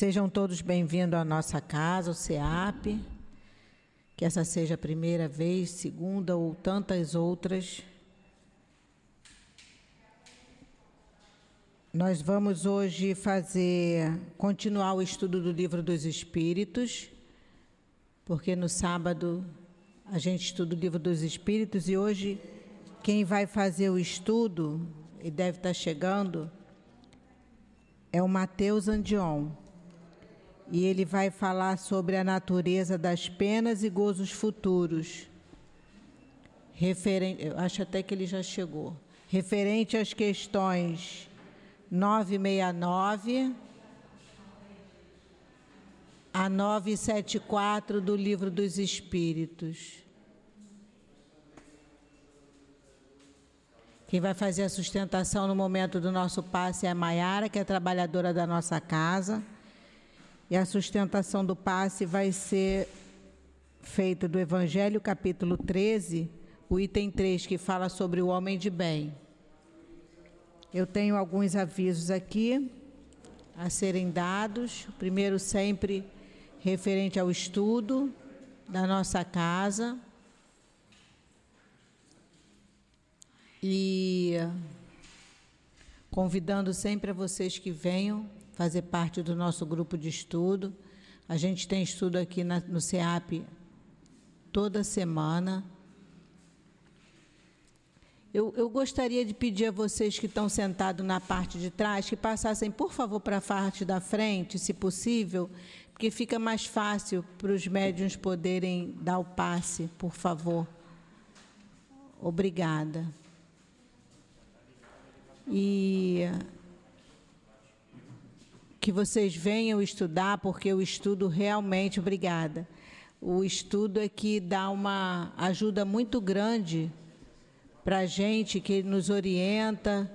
Sejam todos bem-vindos à nossa casa, o CEAP. Que essa seja a primeira vez, segunda ou tantas outras. Nós vamos hoje fazer, continuar o estudo do livro dos Espíritos, porque no sábado a gente estuda o livro dos Espíritos e hoje quem vai fazer o estudo, e deve estar chegando, é o Mateus Andion. E ele vai falar sobre a natureza das penas e gozos futuros. Referente, eu acho até que ele já chegou. Referente às questões 969 a 974 do Livro dos Espíritos. Quem vai fazer a sustentação no momento do nosso passe é a Maiara, que é trabalhadora da nossa casa. E a sustentação do passe vai ser feita do Evangelho, capítulo 13, o item 3, que fala sobre o homem de bem. Eu tenho alguns avisos aqui a serem dados. O primeiro, sempre referente ao estudo da nossa casa. E convidando sempre a vocês que venham fazer parte do nosso grupo de estudo. A gente tem estudo aqui na, no CEAP toda semana. Eu, eu, gostaria de pedir a vocês que estão sentados na parte de trás que passassem, por favor, para a parte da frente, se possível, porque fica mais fácil para os médiums poderem dar o passe, por favor. Obrigada. E que vocês venham estudar, porque o estudo realmente, obrigada. O estudo é que dá uma ajuda muito grande para a gente, que nos orienta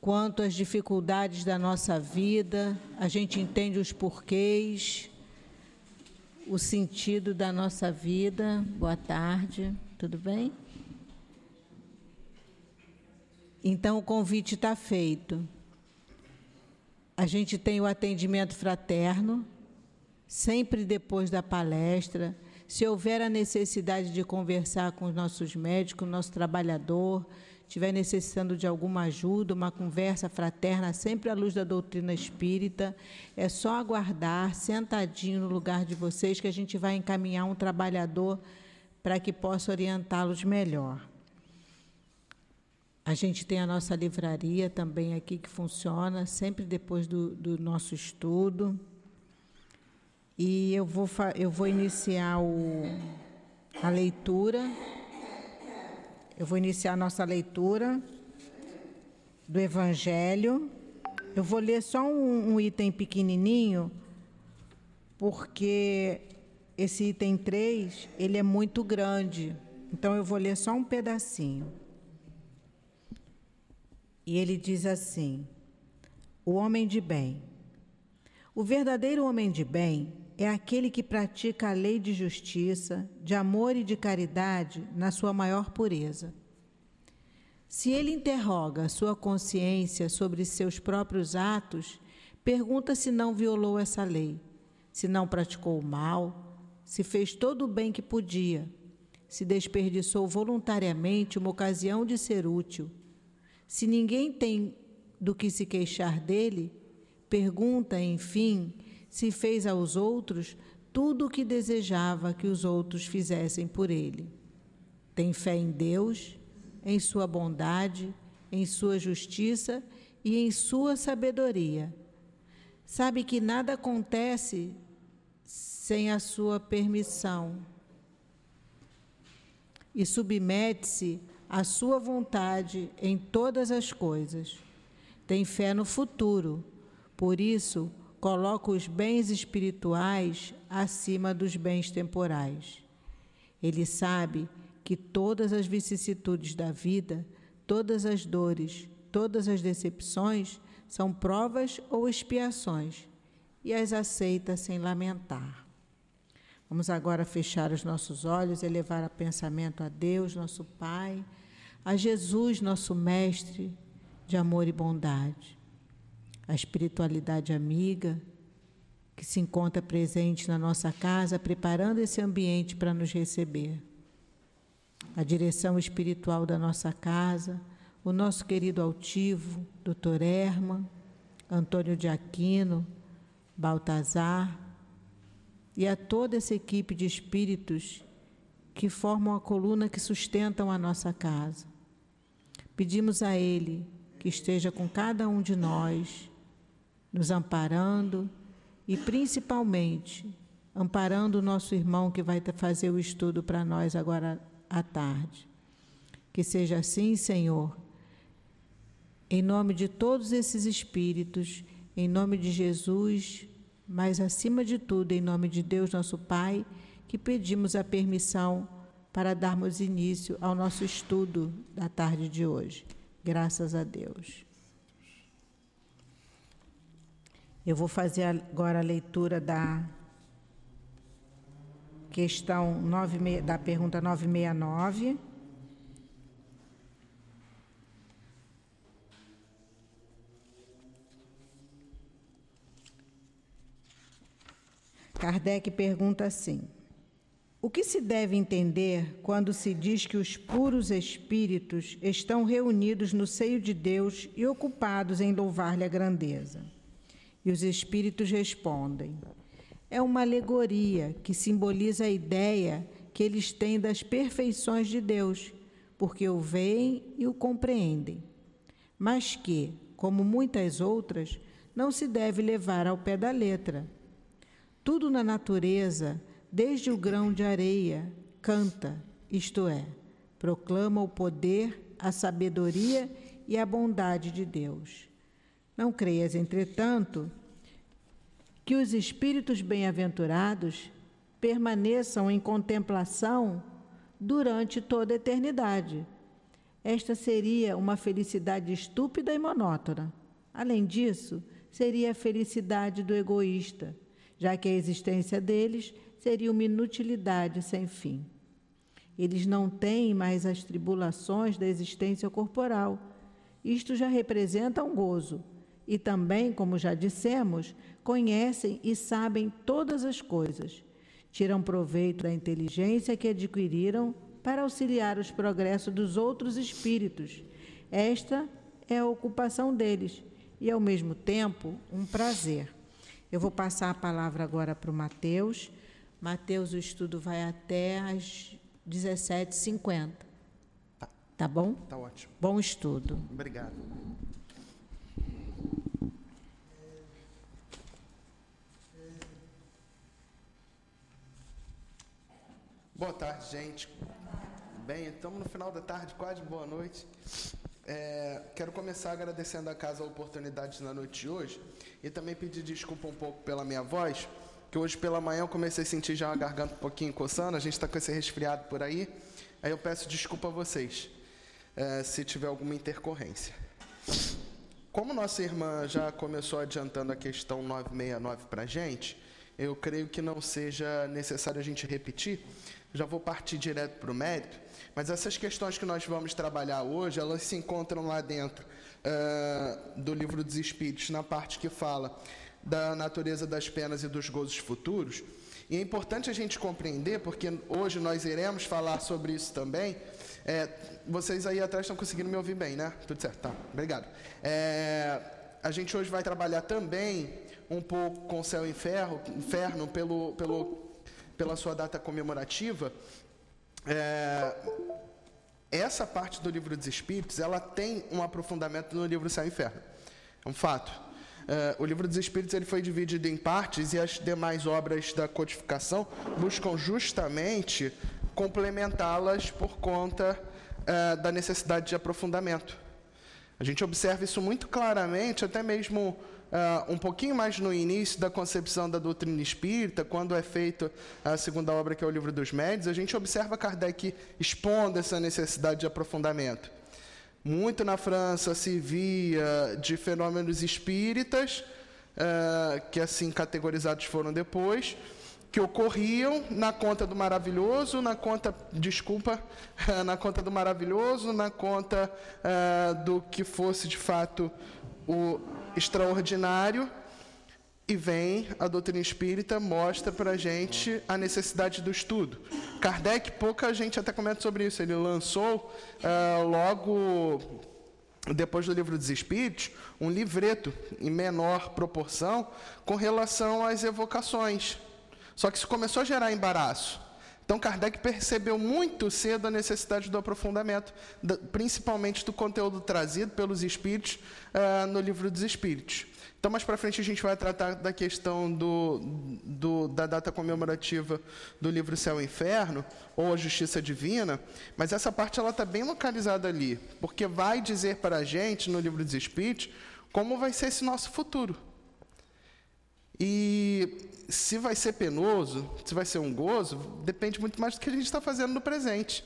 quanto às dificuldades da nossa vida, a gente entende os porquês, o sentido da nossa vida. Boa tarde, tudo bem? Então, o convite está feito. A gente tem o atendimento fraterno, sempre depois da palestra. Se houver a necessidade de conversar com os nossos médicos, nosso trabalhador, estiver necessitando de alguma ajuda, uma conversa fraterna, sempre à luz da doutrina espírita, é só aguardar, sentadinho no lugar de vocês, que a gente vai encaminhar um trabalhador para que possa orientá-los melhor. A gente tem a nossa livraria também aqui que funciona sempre depois do, do nosso estudo. E eu vou, eu vou iniciar o, a leitura. Eu vou iniciar a nossa leitura do Evangelho. Eu vou ler só um, um item pequenininho, porque esse item 3, ele é muito grande. Então eu vou ler só um pedacinho. E ele diz assim: o homem de bem. O verdadeiro homem de bem é aquele que pratica a lei de justiça, de amor e de caridade na sua maior pureza. Se ele interroga sua consciência sobre seus próprios atos, pergunta se não violou essa lei, se não praticou o mal, se fez todo o bem que podia, se desperdiçou voluntariamente uma ocasião de ser útil se ninguém tem do que se queixar dele, pergunta, enfim, se fez aos outros tudo o que desejava que os outros fizessem por ele. Tem fé em Deus, em sua bondade, em sua justiça e em sua sabedoria. Sabe que nada acontece sem a sua permissão e submete-se a sua vontade em todas as coisas. Tem fé no futuro, por isso coloca os bens espirituais acima dos bens temporais. Ele sabe que todas as vicissitudes da vida, todas as dores, todas as decepções são provas ou expiações e as aceita sem lamentar. Vamos agora fechar os nossos olhos, elevar a pensamento a Deus, nosso Pai a Jesus, nosso Mestre de amor e bondade, a espiritualidade amiga que se encontra presente na nossa casa, preparando esse ambiente para nos receber. A direção espiritual da nossa casa, o nosso querido altivo, Dr. Erma, Antônio de Aquino, Baltazar, e a toda essa equipe de espíritos que formam a coluna que sustentam a nossa casa. Pedimos a Ele que esteja com cada um de nós, nos amparando e principalmente amparando o nosso irmão que vai fazer o estudo para nós agora à tarde. Que seja assim, Senhor, em nome de todos esses espíritos, em nome de Jesus, mas acima de tudo, em nome de Deus, nosso Pai, que pedimos a permissão para darmos início ao nosso estudo da tarde de hoje. Graças a Deus. Eu vou fazer agora a leitura da questão 9, da pergunta 969. Kardec pergunta assim: O que se deve entender quando se diz que os puros espíritos estão reunidos no seio de Deus e ocupados em louvar-lhe a grandeza? E os espíritos respondem: É uma alegoria que simboliza a ideia que eles têm das perfeições de Deus, porque o veem e o compreendem, mas que, como muitas outras, não se deve levar ao pé da letra tudo na natureza, desde o grão de areia, canta, isto é, proclama o poder, a sabedoria e a bondade de Deus. Não creias, entretanto, que os espíritos bem-aventurados permaneçam em contemplação durante toda a eternidade. Esta seria uma felicidade estúpida e monótona. Além disso, seria a felicidade do egoísta já que a existência deles seria uma inutilidade sem fim. Eles não têm mais as tribulações da existência corporal. Isto já representa um gozo. E também, como já dissemos, conhecem e sabem todas as coisas. Tiram proveito da inteligência que adquiriram para auxiliar os progressos dos outros espíritos. Esta é a ocupação deles e, ao mesmo tempo, um prazer. Eu vou passar a palavra agora para o Mateus. Mateus, o estudo vai até às 17h50. Tá. tá bom? Tá ótimo. Bom estudo. Obrigado. Boa tarde, gente. Bem, estamos no final da tarde, quase boa noite. É, quero começar agradecendo a casa a oportunidade na noite de hoje e também pedir desculpa um pouco pela minha voz, que hoje pela manhã eu comecei a sentir já a garganta um pouquinho coçando, a gente está com esse resfriado por aí. Aí eu peço desculpa a vocês, é, se tiver alguma intercorrência. Como nossa irmã já começou adiantando a questão 969 para a gente, eu creio que não seja necessário a gente repetir, já vou partir direto para o mérito, mas essas questões que nós vamos trabalhar hoje, elas se encontram lá dentro uh, do livro dos Espíritos, na parte que fala da natureza das penas e dos gozos futuros. E é importante a gente compreender, porque hoje nós iremos falar sobre isso também. É, vocês aí atrás estão conseguindo me ouvir bem, né? Tudo certo, tá. Obrigado. É, a gente hoje vai trabalhar também um pouco com céu e inferno, inferno pelo, pelo, pela sua data comemorativa. É, essa parte do livro dos Espíritos, ela tem um aprofundamento no livro Céu e Inferno. É um fato. Uh, o livro dos Espíritos ele foi dividido em partes e as demais obras da codificação buscam justamente complementá-las por conta uh, da necessidade de aprofundamento. A gente observa isso muito claramente, até mesmo uh, um pouquinho mais no início da concepção da doutrina espírita, quando é feita a segunda obra, que é o Livro dos Médios, a gente observa Kardec expondo essa necessidade de aprofundamento. Muito na França se via de fenômenos espíritas, uh, que assim categorizados foram depois, que ocorriam na conta do maravilhoso, na conta, desculpa, na conta do maravilhoso, na conta uh, do que fosse de fato o extraordinário e vem a doutrina espírita, mostra para a gente a necessidade do estudo. Kardec, pouca gente até comenta sobre isso, ele lançou uh, logo depois do livro dos Espíritos, um livreto em menor proporção com relação às evocações. Só que isso começou a gerar embaraço. Então, Kardec percebeu muito cedo a necessidade do aprofundamento, principalmente do conteúdo trazido pelos Espíritos uh, no livro dos Espíritos. Então, mais para frente, a gente vai tratar da questão do, do, da data comemorativa do livro Céu e Inferno, ou a Justiça Divina, mas essa parte ela está bem localizada ali, porque vai dizer para a gente, no livro dos Espíritos, como vai ser esse nosso futuro. E se vai ser penoso, se vai ser um gozo, depende muito mais do que a gente está fazendo no presente.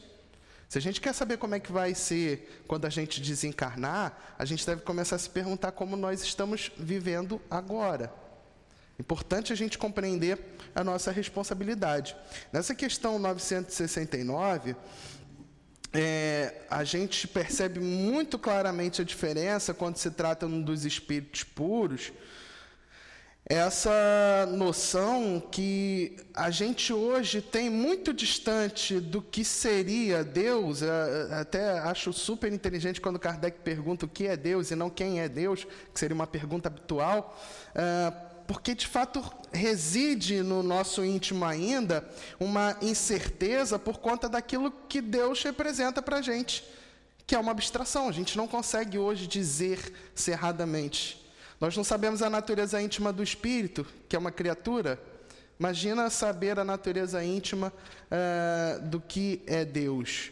Se a gente quer saber como é que vai ser quando a gente desencarnar, a gente deve começar a se perguntar como nós estamos vivendo agora. Importante a gente compreender a nossa responsabilidade. Nessa questão 969, é, a gente percebe muito claramente a diferença quando se trata dos espíritos puros essa noção que a gente hoje tem muito distante do que seria Deus, até acho super inteligente quando Kardec pergunta o que é Deus e não quem é Deus, que seria uma pergunta habitual, é, porque de fato reside no nosso íntimo ainda uma incerteza por conta daquilo que Deus representa para a gente, que é uma abstração, a gente não consegue hoje dizer cerradamente. Nós não sabemos a natureza íntima do espírito, que é uma criatura. Imagina saber a natureza íntima uh, do que é Deus.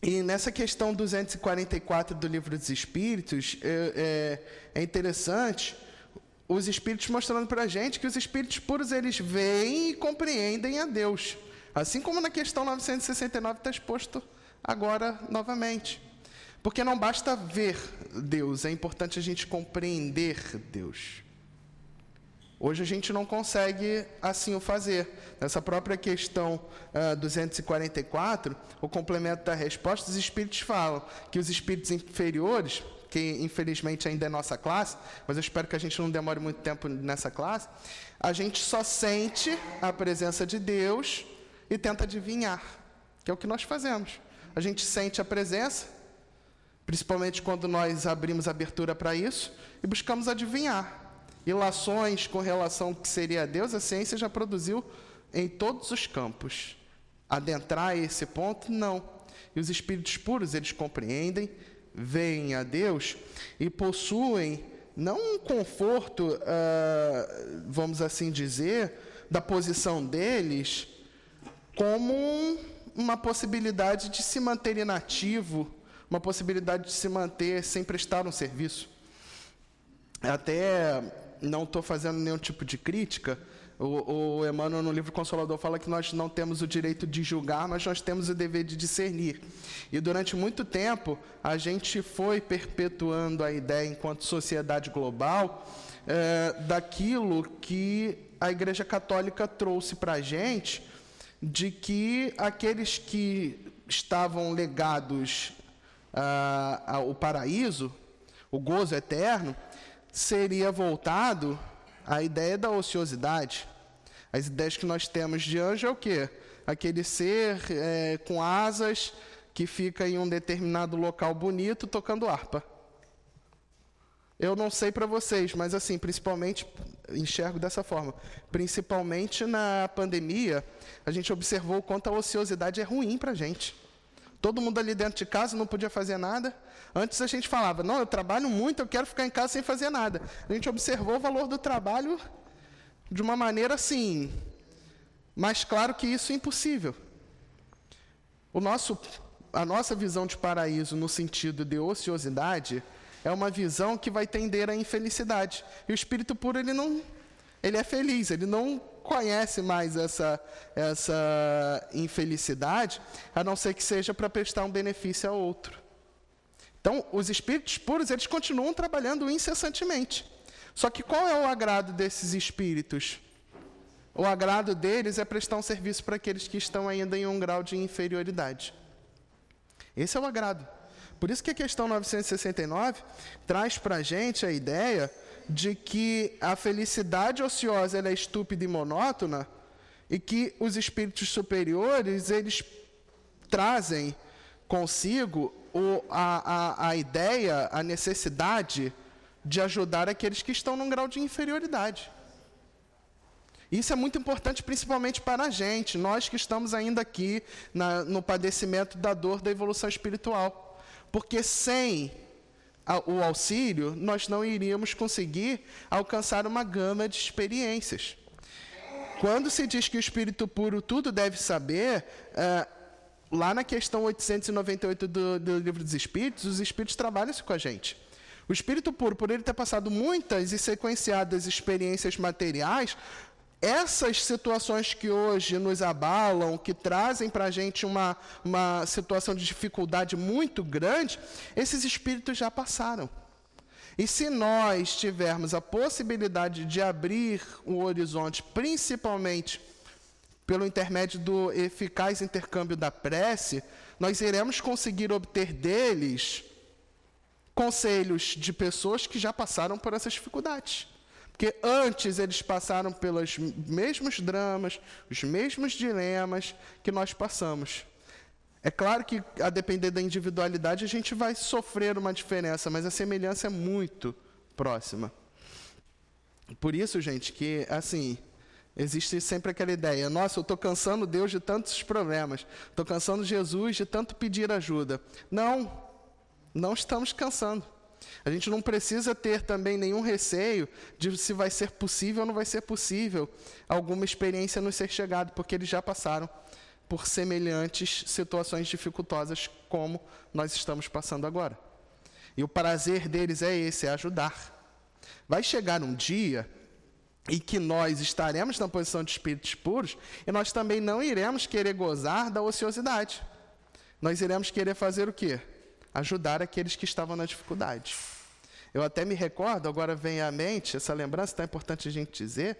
E nessa questão 244 do Livro dos Espíritos, é, é, é interessante os Espíritos mostrando para a gente que os Espíritos puros eles veem e compreendem a Deus. Assim como na questão 969 está exposto agora novamente. Porque não basta ver Deus, é importante a gente compreender Deus. Hoje a gente não consegue assim o fazer. Nessa própria questão uh, 244, o complemento da resposta, os espíritos falam que os espíritos inferiores, que infelizmente ainda é nossa classe, mas eu espero que a gente não demore muito tempo nessa classe, a gente só sente a presença de Deus e tenta adivinhar, que é o que nós fazemos. A gente sente a presença principalmente quando nós abrimos abertura para isso e buscamos adivinhar. Ilações com relação ao que seria Deus, a ciência já produziu em todos os campos. Adentrar esse ponto, não. E os espíritos puros, eles compreendem, veem a Deus e possuem não um conforto, uh, vamos assim dizer, da posição deles, como uma possibilidade de se manter inativo uma possibilidade de se manter sem prestar um serviço. Até não estou fazendo nenhum tipo de crítica. O, o Emmanuel, no livro Consolador, fala que nós não temos o direito de julgar, mas nós temos o dever de discernir. E durante muito tempo, a gente foi perpetuando a ideia, enquanto sociedade global, é, daquilo que a Igreja Católica trouxe para a gente, de que aqueles que estavam legados ah, o paraíso, o gozo eterno, seria voltado à ideia da ociosidade. As ideias que nós temos de anjo é o quê? Aquele ser é, com asas que fica em um determinado local bonito tocando harpa. Eu não sei para vocês, mas assim, principalmente enxergo dessa forma. Principalmente na pandemia, a gente observou o quanto a ociosidade é ruim para a gente. Todo mundo ali dentro de casa não podia fazer nada. Antes a gente falava, não, eu trabalho muito, eu quero ficar em casa sem fazer nada. A gente observou o valor do trabalho de uma maneira assim, mais claro que isso é impossível. O nosso, a nossa visão de paraíso no sentido de ociosidade é uma visão que vai tender à infelicidade. E o espírito puro ele não, ele é feliz, ele não conhece mais essa, essa infelicidade, a não ser que seja para prestar um benefício a outro. Então, os espíritos puros, eles continuam trabalhando incessantemente. Só que qual é o agrado desses espíritos? O agrado deles é prestar um serviço para aqueles que estão ainda em um grau de inferioridade. Esse é o agrado. Por isso que a questão 969 traz para a gente a ideia de que a felicidade ociosa é estúpida e monótona e que os espíritos superiores eles trazem consigo o, a, a, a ideia, a necessidade de ajudar aqueles que estão num grau de inferioridade. Isso é muito importante, principalmente para a gente, nós que estamos ainda aqui na, no padecimento da dor da evolução espiritual. Porque sem o auxílio, nós não iríamos conseguir alcançar uma gama de experiências. Quando se diz que o espírito puro tudo deve saber, é, lá na questão 898 do, do Livro dos Espíritos, os espíritos trabalham com a gente. O espírito puro, por ele ter passado muitas e sequenciadas experiências materiais, essas situações que hoje nos abalam, que trazem para a gente uma, uma situação de dificuldade muito grande, esses espíritos já passaram. E se nós tivermos a possibilidade de abrir o horizonte, principalmente pelo intermédio do eficaz intercâmbio da prece, nós iremos conseguir obter deles conselhos de pessoas que já passaram por essas dificuldades. Porque antes eles passaram pelos mesmos dramas, os mesmos dilemas que nós passamos. É claro que, a depender da individualidade, a gente vai sofrer uma diferença, mas a semelhança é muito próxima. Por isso, gente, que, assim, existe sempre aquela ideia: nossa, eu estou cansando Deus de tantos problemas, estou cansando Jesus de tanto pedir ajuda. Não, não estamos cansando. A gente não precisa ter também nenhum receio de se vai ser possível ou não vai ser possível alguma experiência nos ser chegado, porque eles já passaram por semelhantes situações dificultosas como nós estamos passando agora. E o prazer deles é esse, é ajudar. Vai chegar um dia em que nós estaremos na posição de espíritos puros e nós também não iremos querer gozar da ociosidade. Nós iremos querer fazer o quê? Ajudar aqueles que estavam na dificuldade. Eu até me recordo, agora vem à mente essa lembrança, tá importante a gente dizer,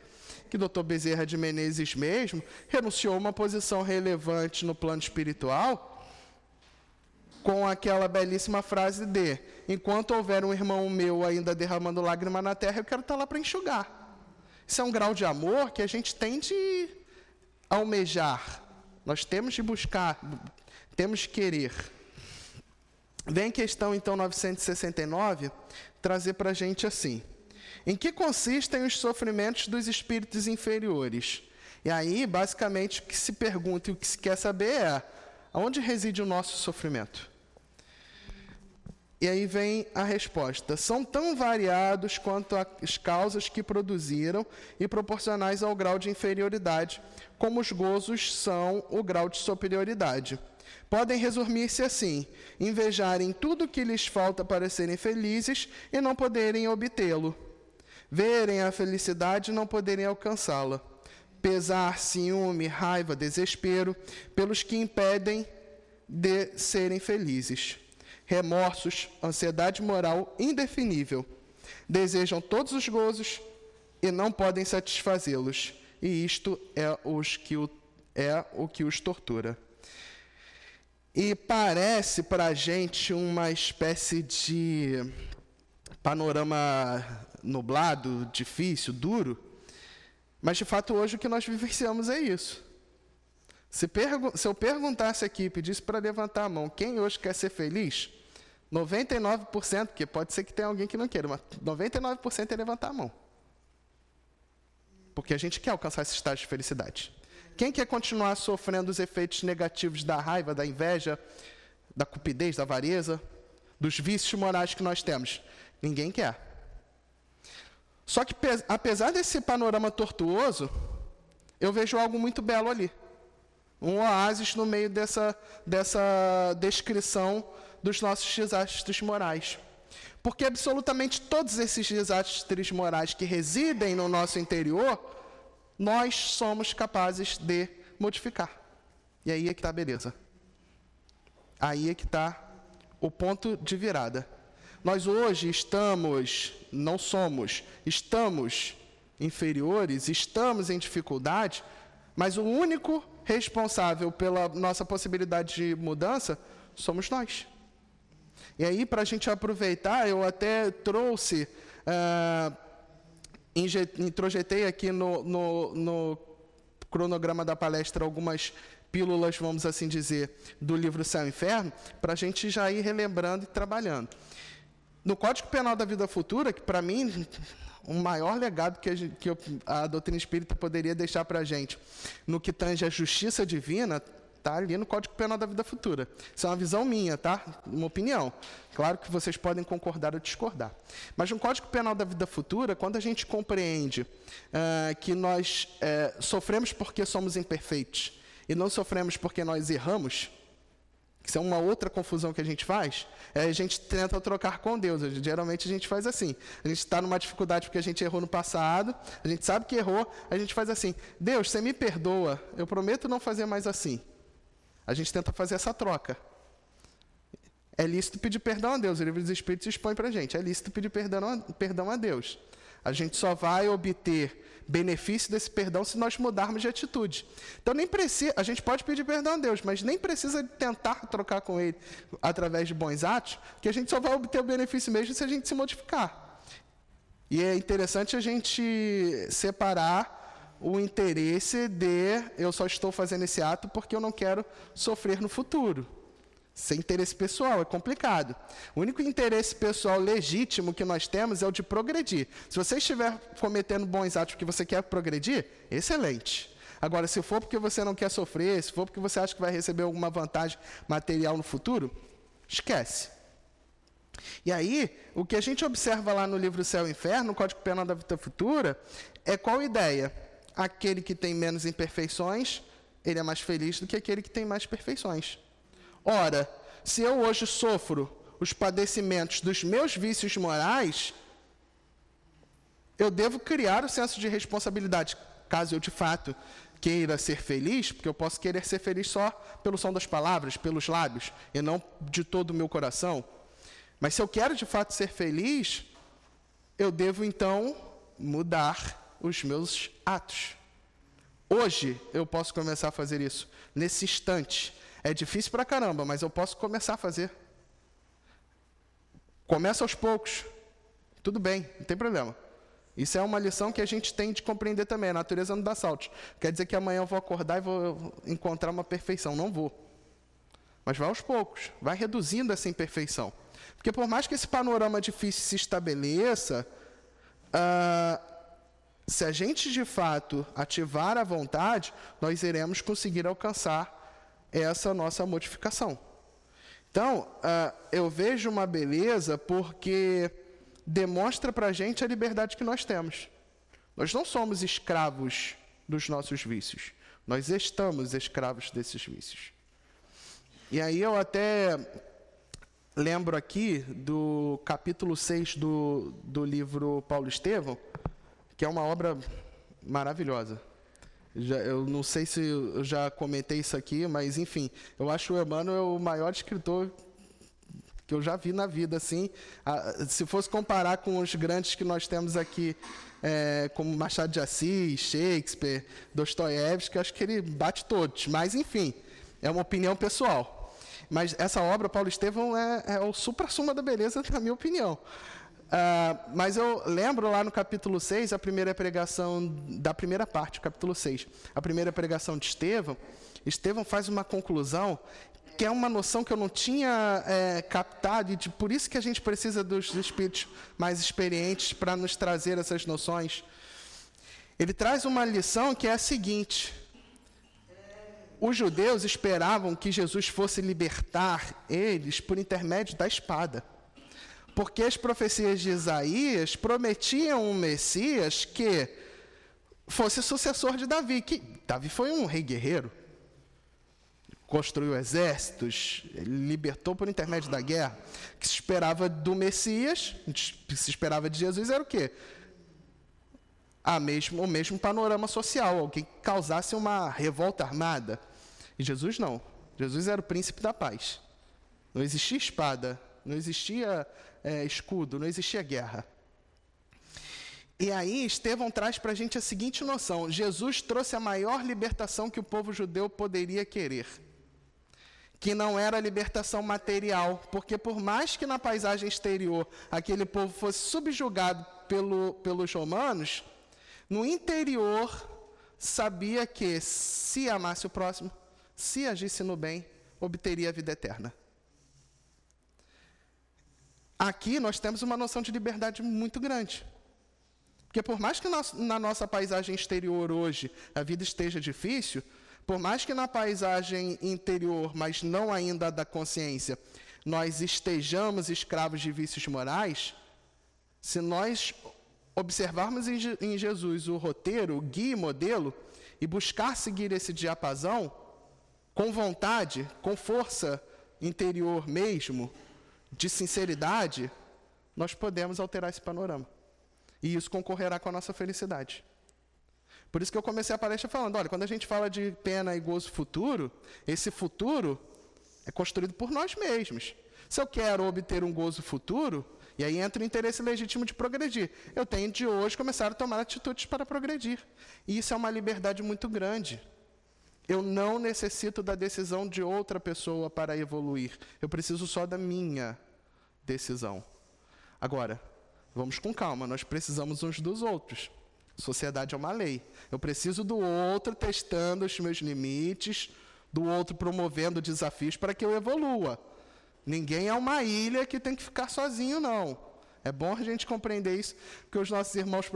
que o Dr. Bezerra de Menezes mesmo renunciou a uma posição relevante no plano espiritual com aquela belíssima frase de: enquanto houver um irmão meu ainda derramando lágrima na terra, eu quero estar lá para enxugar. Isso é um grau de amor que a gente tem de almejar. Nós temos de buscar, temos de querer. Vem questão, então, 969, trazer para a gente assim. Em que consistem os sofrimentos dos espíritos inferiores? E aí, basicamente, o que se pergunta e o que se quer saber é: aonde reside o nosso sofrimento? E aí vem a resposta: são tão variados quanto as causas que produziram e proporcionais ao grau de inferioridade, como os gozos são o grau de superioridade podem resumir-se assim: invejarem tudo que lhes falta para serem felizes e não poderem obtê-lo, verem a felicidade e não poderem alcançá-la, pesar, ciúme, raiva, desespero pelos que impedem de serem felizes, remorsos, ansiedade moral indefinível, desejam todos os gozos e não podem satisfazê-los, e isto é, os que o, é o que os tortura. E parece para a gente uma espécie de panorama nublado, difícil, duro, mas de fato hoje o que nós vivenciamos é isso. Se, se eu perguntasse aqui e pedisse para levantar a mão, quem hoje quer ser feliz? 99%, porque pode ser que tenha alguém que não queira, mas 99% é levantar a mão. Porque a gente quer alcançar esse estágio de felicidade. Quem quer continuar sofrendo os efeitos negativos da raiva, da inveja, da cupidez, da avareza, dos vícios morais que nós temos? Ninguém quer. Só que, apesar desse panorama tortuoso, eu vejo algo muito belo ali. Um oásis no meio dessa, dessa descrição dos nossos desastres morais. Porque absolutamente todos esses desastres morais que residem no nosso interior nós somos capazes de modificar. E aí é que está a beleza. Aí é que está o ponto de virada. Nós hoje estamos, não somos, estamos inferiores, estamos em dificuldade, mas o único responsável pela nossa possibilidade de mudança somos nós. E aí, para a gente aproveitar, eu até trouxe uh, introjetei aqui no, no, no cronograma da palestra algumas pílulas, vamos assim dizer, do livro Céu e Inferno, para a gente já ir relembrando e trabalhando. No Código Penal da Vida Futura, que para mim o maior legado que a, que a doutrina espírita poderia deixar para a gente, no que tange a justiça divina, está ali no Código Penal da Vida Futura. Isso é uma visão minha, tá? Uma opinião. Claro que vocês podem concordar ou discordar. Mas no Código Penal da Vida Futura, quando a gente compreende uh, que nós uh, sofremos porque somos imperfeitos e não sofremos porque nós erramos, isso é uma outra confusão que a gente faz. É, a gente tenta trocar com Deus. Geralmente a gente faz assim. A gente está numa dificuldade porque a gente errou no passado, a gente sabe que errou, a gente faz assim: Deus, você me perdoa, eu prometo não fazer mais assim. A gente tenta fazer essa troca. É lícito pedir perdão a Deus. O livro dos Espíritos expõe para a gente. É lícito pedir perdão a, perdão a Deus. A gente só vai obter benefício desse perdão se nós mudarmos de atitude. Então nem precisa, a gente pode pedir perdão a Deus, mas nem precisa tentar trocar com ele através de bons atos, que a gente só vai obter o benefício mesmo se a gente se modificar. E é interessante a gente separar o interesse de eu só estou fazendo esse ato porque eu não quero sofrer no futuro. Sem interesse pessoal, é complicado. O único interesse pessoal legítimo que nós temos é o de progredir. Se você estiver cometendo bons atos porque você quer progredir, excelente. Agora, se for porque você não quer sofrer, se for porque você acha que vai receber alguma vantagem material no futuro, esquece. E aí, o que a gente observa lá no livro Céu e Inferno, no Código Penal da Vida Futura, é qual ideia? Aquele que tem menos imperfeições, ele é mais feliz do que aquele que tem mais perfeições. Ora, se eu hoje sofro os padecimentos dos meus vícios morais, eu devo criar o senso de responsabilidade, caso eu de fato queira ser feliz, porque eu posso querer ser feliz só pelo som das palavras, pelos lábios, e não de todo o meu coração. Mas se eu quero de fato ser feliz, eu devo então mudar os meus atos. Hoje eu posso começar a fazer isso, nesse instante. É difícil pra caramba, mas eu posso começar a fazer. Começa aos poucos. Tudo bem, não tem problema. Isso é uma lição que a gente tem de compreender também. A natureza não dá saltos. Quer dizer que amanhã eu vou acordar e vou encontrar uma perfeição. Não vou. Mas vai aos poucos. Vai reduzindo essa imperfeição. Porque por mais que esse panorama difícil se estabeleça, uh, se a gente de fato ativar a vontade, nós iremos conseguir alcançar essa nossa modificação. Então, uh, eu vejo uma beleza porque demonstra para a gente a liberdade que nós temos. Nós não somos escravos dos nossos vícios. Nós estamos escravos desses vícios. E aí eu até lembro aqui do capítulo 6 do, do livro Paulo Estevão, que é uma obra maravilhosa. Já, eu não sei se eu já comentei isso aqui, mas enfim, eu acho o Emmanuel o maior escritor que eu já vi na vida, assim. se fosse comparar com os grandes que nós temos aqui, é, como Machado de Assis, Shakespeare, Dostoiévski, acho que ele bate todos. Mas, enfim, é uma opinião pessoal. Mas essa obra, Paulo Estevão, é, é o supra-suma da beleza, na minha opinião. Uh, mas eu lembro lá no capítulo 6, a primeira pregação, da primeira parte, capítulo 6, a primeira pregação de Estevão. Estevão faz uma conclusão que é uma noção que eu não tinha é, captado, e de, por isso que a gente precisa dos espíritos mais experientes para nos trazer essas noções. Ele traz uma lição que é a seguinte: os judeus esperavam que Jesus fosse libertar eles por intermédio da espada. Porque as profecias de Isaías prometiam um Messias que fosse sucessor de Davi. Que Davi foi um rei guerreiro, construiu exércitos, libertou por intermédio da guerra. O que se esperava do Messias, o que se esperava de Jesus era o quê? A mesmo, o mesmo panorama social, alguém que causasse uma revolta armada. E Jesus não. Jesus era o príncipe da paz. Não existia espada, não existia é, escudo, não existia guerra. E aí, Estevão traz para a gente a seguinte noção: Jesus trouxe a maior libertação que o povo judeu poderia querer. Que não era a libertação material, porque por mais que na paisagem exterior aquele povo fosse subjugado pelo, pelos romanos, no interior sabia que se amasse o próximo, se agisse no bem, obteria a vida eterna. Aqui nós temos uma noção de liberdade muito grande. Porque por mais que na nossa paisagem exterior hoje a vida esteja difícil, por mais que na paisagem interior, mas não ainda da consciência, nós estejamos escravos de vícios morais, se nós observarmos em Jesus o roteiro, o guia e modelo, e buscar seguir esse diapasão, com vontade, com força interior mesmo, de sinceridade, nós podemos alterar esse panorama. E isso concorrerá com a nossa felicidade. Por isso que eu comecei a palestra falando: olha, quando a gente fala de pena e gozo futuro, esse futuro é construído por nós mesmos. Se eu quero obter um gozo futuro, e aí entra o interesse legítimo de progredir, eu tenho de hoje começar a tomar atitudes para progredir. E isso é uma liberdade muito grande. Eu não necessito da decisão de outra pessoa para evoluir. Eu preciso só da minha decisão. Agora, vamos com calma, nós precisamos uns dos outros. Sociedade é uma lei. Eu preciso do outro testando os meus limites, do outro promovendo desafios para que eu evolua. Ninguém é uma ilha que tem que ficar sozinho, não. É bom a gente compreender isso, porque os nossos irmãos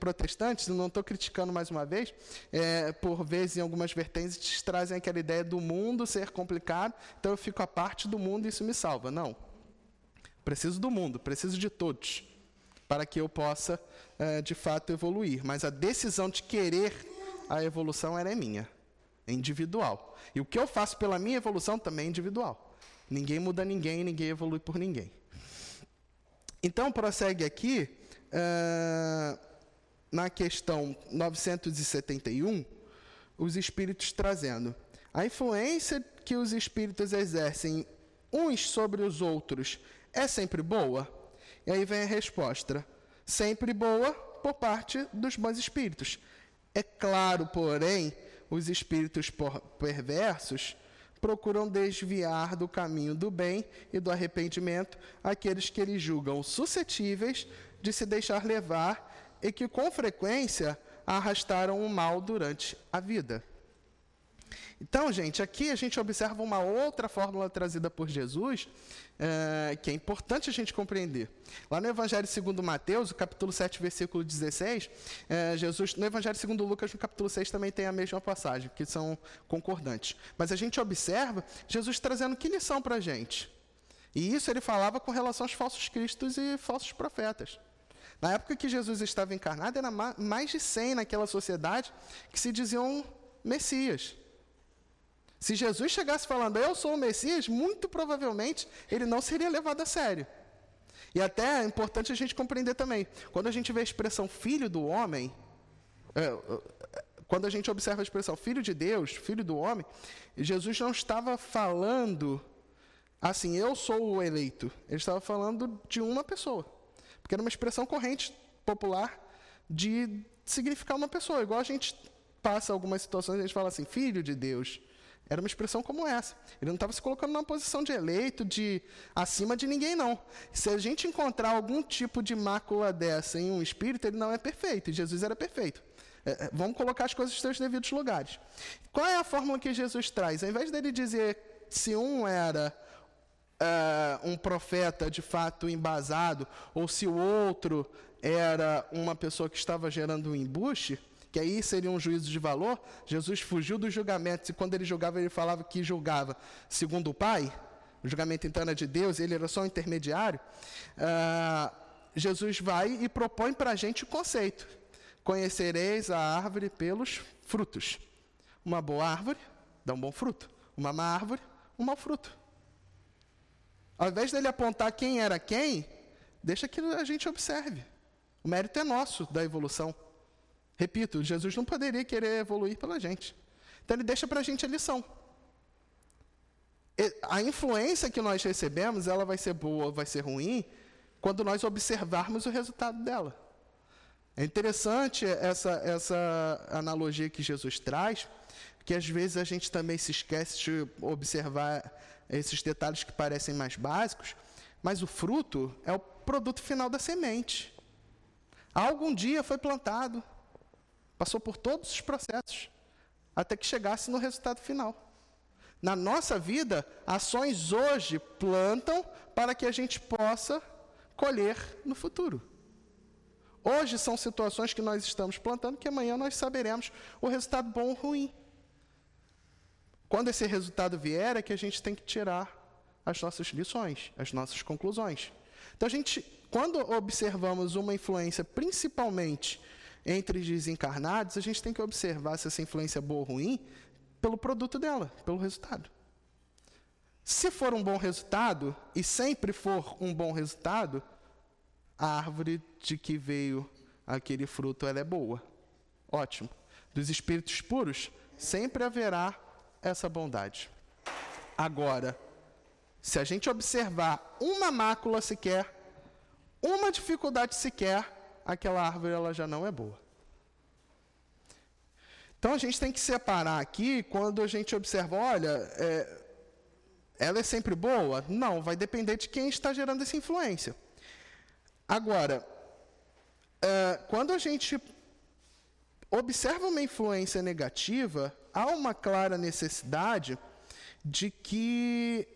protestantes, não estou criticando mais uma vez, é, por vezes em algumas vertentes trazem aquela ideia do mundo ser complicado, então eu fico à parte do mundo e isso me salva. Não. Preciso do mundo, preciso de todos, para que eu possa, é, de fato, evoluir. Mas a decisão de querer a evolução é minha, é individual. E o que eu faço pela minha evolução também é individual. Ninguém muda ninguém, ninguém evolui por ninguém. Então, prossegue aqui, uh, na questão 971, os espíritos trazendo a influência que os espíritos exercem uns sobre os outros é sempre boa? E aí vem a resposta: sempre boa por parte dos bons espíritos. É claro, porém, os espíritos perversos procuram desviar do caminho do bem e do arrependimento aqueles que eles julgam suscetíveis de se deixar levar e que com frequência arrastaram o mal durante a vida. Então, gente, aqui a gente observa uma outra fórmula trazida por Jesus, é, que é importante a gente compreender. Lá no Evangelho segundo Mateus, capítulo 7, versículo 16, é, Jesus, no Evangelho segundo Lucas, no capítulo 6, também tem a mesma passagem, que são concordantes. Mas a gente observa Jesus trazendo que lição para a gente? E isso ele falava com relação aos falsos cristos e falsos profetas. Na época que Jesus estava encarnado, era mais de 100 naquela sociedade que se diziam Messias. Se Jesus chegasse falando, eu sou o Messias, muito provavelmente ele não seria levado a sério. E até é importante a gente compreender também, quando a gente vê a expressão filho do homem, é, quando a gente observa a expressão filho de Deus, filho do homem, Jesus não estava falando assim, eu sou o eleito. Ele estava falando de uma pessoa. Porque era uma expressão corrente, popular, de significar uma pessoa. Igual a gente passa algumas situações, a gente fala assim, filho de Deus. Era uma expressão como essa. Ele não estava se colocando numa posição de eleito, de acima de ninguém, não. Se a gente encontrar algum tipo de mácula dessa em um espírito, ele não é perfeito. E Jesus era perfeito. É, é vamos colocar as coisas nos seus devidos lugares. Qual é a fórmula que Jesus traz? Ao invés dele dizer se um era é, um profeta de fato embasado, ou se o outro era uma pessoa que estava gerando um embuste, que aí seria um juízo de valor, Jesus fugiu dos julgamentos e quando ele julgava, ele falava que julgava segundo o Pai, o julgamento interno é de Deus, ele era só um intermediário. Uh, Jesus vai e propõe para a gente o conceito: conhecereis a árvore pelos frutos. Uma boa árvore dá um bom fruto, uma má árvore, um mau fruto. Ao invés dele apontar quem era quem, deixa que a gente observe. O mérito é nosso da evolução. Repito, Jesus não poderia querer evoluir pela gente. Então ele deixa para a gente a lição. A influência que nós recebemos, ela vai ser boa, vai ser ruim, quando nós observarmos o resultado dela. É interessante essa, essa analogia que Jesus traz, que às vezes a gente também se esquece de observar esses detalhes que parecem mais básicos, mas o fruto é o produto final da semente. Algum dia foi plantado, passou por todos os processos, até que chegasse no resultado final. Na nossa vida, ações hoje plantam para que a gente possa colher no futuro. Hoje são situações que nós estamos plantando que amanhã nós saberemos o resultado bom ou ruim. Quando esse resultado vier, é que a gente tem que tirar as nossas lições, as nossas conclusões. Então, a gente, quando observamos uma influência, principalmente entre os desencarnados, a gente tem que observar se essa influência é boa ou ruim pelo produto dela, pelo resultado. Se for um bom resultado, e sempre for um bom resultado, a árvore de que veio aquele fruto ela é boa. Ótimo. Dos espíritos puros, sempre haverá essa bondade. Agora, se a gente observar uma mácula sequer, uma dificuldade sequer, aquela árvore ela já não é boa. Então a gente tem que separar aqui quando a gente observa, olha, é, ela é sempre boa? Não, vai depender de quem está gerando essa influência. Agora, é, quando a gente observa uma influência negativa, há uma clara necessidade de que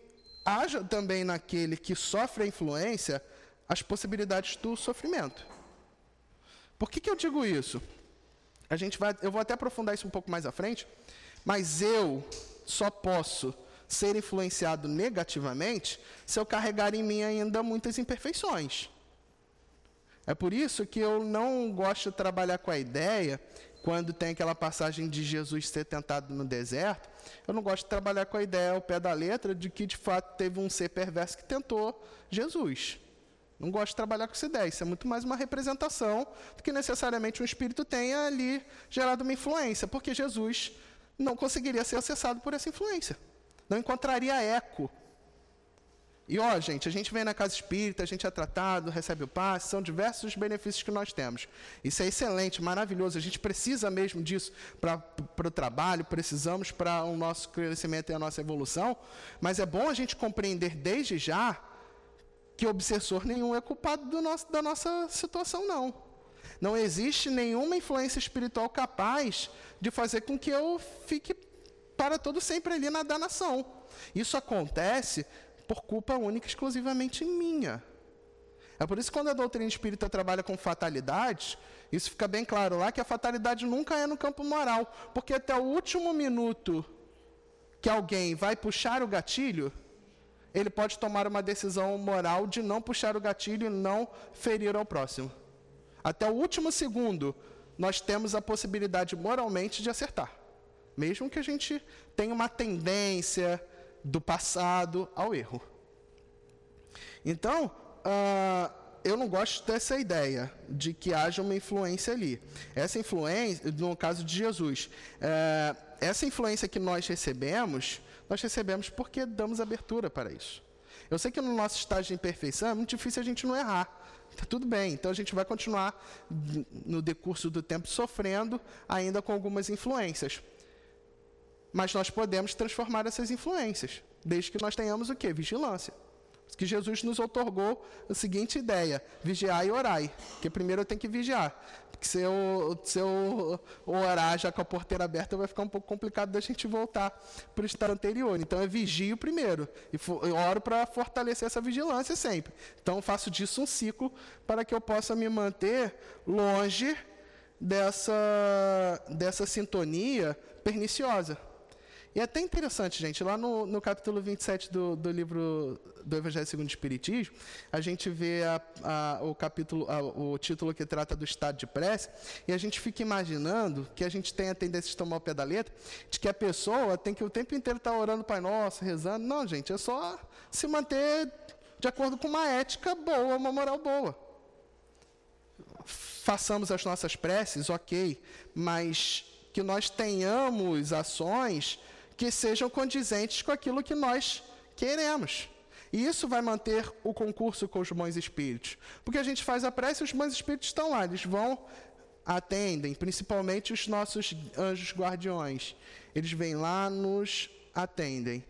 haja também naquele que sofre a influência as possibilidades do sofrimento. Por que, que eu digo isso? A gente vai, eu vou até aprofundar isso um pouco mais à frente, mas eu só posso ser influenciado negativamente se eu carregar em mim ainda muitas imperfeições. É por isso que eu não gosto de trabalhar com a ideia, quando tem aquela passagem de Jesus ser tentado no deserto, eu não gosto de trabalhar com a ideia ao pé da letra de que de fato teve um ser perverso que tentou Jesus. Não gosto de trabalhar com essa ideia. Isso é muito mais uma representação do que necessariamente um espírito tenha ali gerado uma influência, porque Jesus não conseguiria ser acessado por essa influência. Não encontraria eco. E ó, gente, a gente vem na casa espírita, a gente é tratado, recebe o passe, são diversos os benefícios que nós temos. Isso é excelente, maravilhoso. A gente precisa mesmo disso para o trabalho, precisamos para o nosso crescimento e a nossa evolução. Mas é bom a gente compreender desde já que obsessor nenhum é culpado nosso, da nossa situação, não. Não existe nenhuma influência espiritual capaz de fazer com que eu fique para todo sempre ali na danação. Isso acontece por culpa única e exclusivamente minha. É por isso que quando a doutrina espírita trabalha com fatalidades, isso fica bem claro lá que a fatalidade nunca é no campo moral, porque até o último minuto que alguém vai puxar o gatilho, ele pode tomar uma decisão moral de não puxar o gatilho e não ferir ao próximo. Até o último segundo, nós temos a possibilidade moralmente de acertar, mesmo que a gente tenha uma tendência do passado ao erro. Então, uh, eu não gosto dessa ideia de que haja uma influência ali. Essa influência, no caso de Jesus, uh, essa influência que nós recebemos, nós recebemos porque damos abertura para isso. Eu sei que no nosso estágio de imperfeição é muito difícil a gente não errar. Está tudo bem, então a gente vai continuar no decurso do tempo sofrendo, ainda com algumas influências. Mas nós podemos transformar essas influências, desde que nós tenhamos o quê? Vigilância que Jesus nos otorgou a seguinte ideia: vigiar e orai. Porque primeiro eu tenho que vigiar. Porque se eu, se eu orar já com a porteira aberta, vai ficar um pouco complicado da gente voltar para o estado anterior. Então eu vigio primeiro. E eu oro para fortalecer essa vigilância sempre. Então eu faço disso um ciclo para que eu possa me manter longe dessa, dessa sintonia perniciosa. E é até interessante, gente, lá no, no capítulo 27 do, do livro do Evangelho segundo o Espiritismo, a gente vê a, a, o capítulo, a, o título que trata do estado de prece, e a gente fica imaginando que a gente tem a tendência de tomar o pé da letra, de que a pessoa tem que o tempo inteiro estar orando Pai Nosso, rezando. Não, gente, é só se manter de acordo com uma ética boa, uma moral boa. Façamos as nossas preces, ok, mas que nós tenhamos ações que sejam condizentes com aquilo que nós queremos. E isso vai manter o concurso com os bons espíritos. Porque a gente faz a prece e os bons espíritos estão lá, eles vão, atendem, principalmente os nossos anjos guardiões. Eles vêm lá, nos atendem.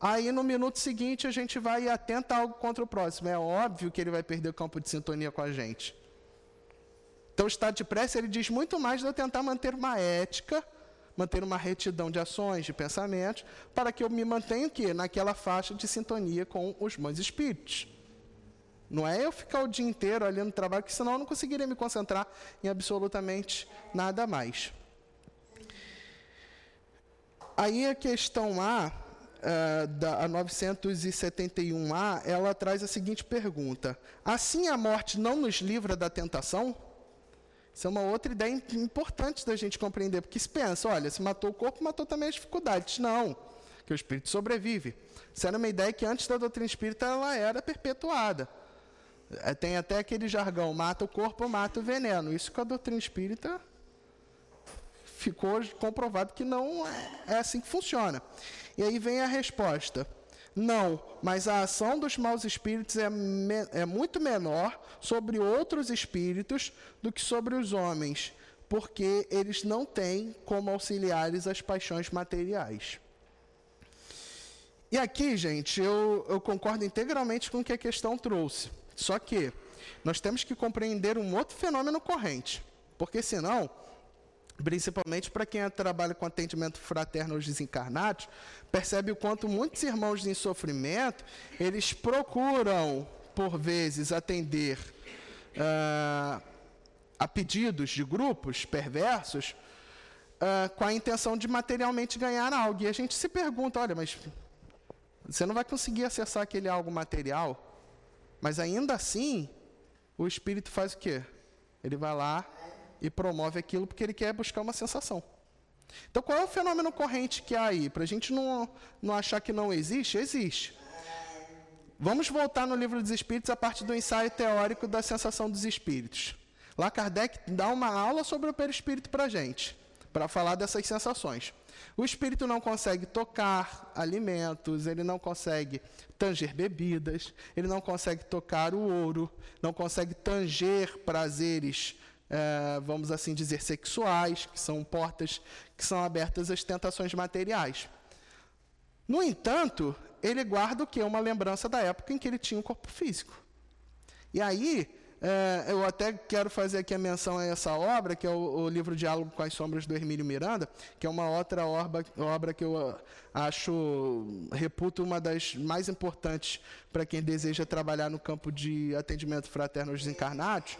Aí no minuto seguinte a gente vai e atenta algo contra o próximo. É óbvio que ele vai perder o campo de sintonia com a gente. Então, o estado de prece ele diz muito mais de eu tentar manter uma ética, manter uma retidão de ações, de pensamentos, para que eu me mantenha o quê? naquela faixa de sintonia com os bons espíritos. Não é eu ficar o dia inteiro ali no trabalho, que senão eu não conseguiria me concentrar em absolutamente nada mais. Aí a questão A, uh, da a 971A, ela traz a seguinte pergunta: Assim a morte não nos livra da tentação? Isso é uma outra ideia importante da gente compreender, porque se pensa, olha, se matou o corpo, matou também as dificuldades. Não, que o espírito sobrevive. Isso era uma ideia que antes da doutrina espírita ela era perpetuada. É, tem até aquele jargão, mata o corpo, mata o veneno. Isso com a doutrina espírita ficou comprovado que não é, é assim que funciona. E aí vem a resposta. Não, mas a ação dos maus espíritos é, me, é muito menor sobre outros espíritos do que sobre os homens, porque eles não têm como auxiliares as paixões materiais. E aqui, gente, eu, eu concordo integralmente com o que a questão trouxe. Só que nós temos que compreender um outro fenômeno corrente, porque senão, principalmente para quem trabalha com atendimento fraterno aos desencarnados, percebe o quanto muitos irmãos em sofrimento, eles procuram, por vezes, atender uh, a pedidos de grupos perversos uh, com a intenção de materialmente ganhar algo. E a gente se pergunta, olha, mas você não vai conseguir acessar aquele algo material mas ainda assim, o espírito faz o quê? Ele vai lá e promove aquilo porque ele quer buscar uma sensação. Então, qual é o fenômeno corrente que há aí? Para a gente não, não achar que não existe, existe. Vamos voltar no livro dos Espíritos a partir do ensaio teórico da sensação dos espíritos. Lá Kardec dá uma aula sobre o perispírito para a gente, para falar dessas sensações. O espírito não consegue tocar alimentos, ele não consegue tanger bebidas, ele não consegue tocar o ouro, não consegue tanger prazeres, é, vamos assim dizer, sexuais, que são portas que são abertas às tentações materiais. No entanto, ele guarda o que? Uma lembrança da época em que ele tinha um corpo físico. E aí, é, eu até quero fazer aqui a menção a essa obra, que é o, o, livro Diálogo com as Sombras do Hermínio Miranda, que é uma outra obra, obra que eu ah, acho, reputo uma das mais importantes para quem deseja trabalhar no campo de atendimento fraterno aos desencarnados.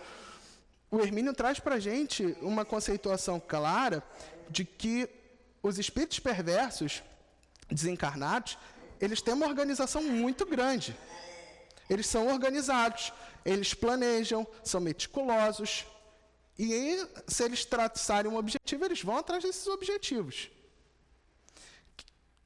O Hermínio traz para a gente uma conceituação clara de que os espíritos perversos desencarnados, eles têm uma organização muito grande. Eles são organizados, eles planejam, são meticulosos. E se eles traçarem um objetivo, eles vão atrás desses objetivos.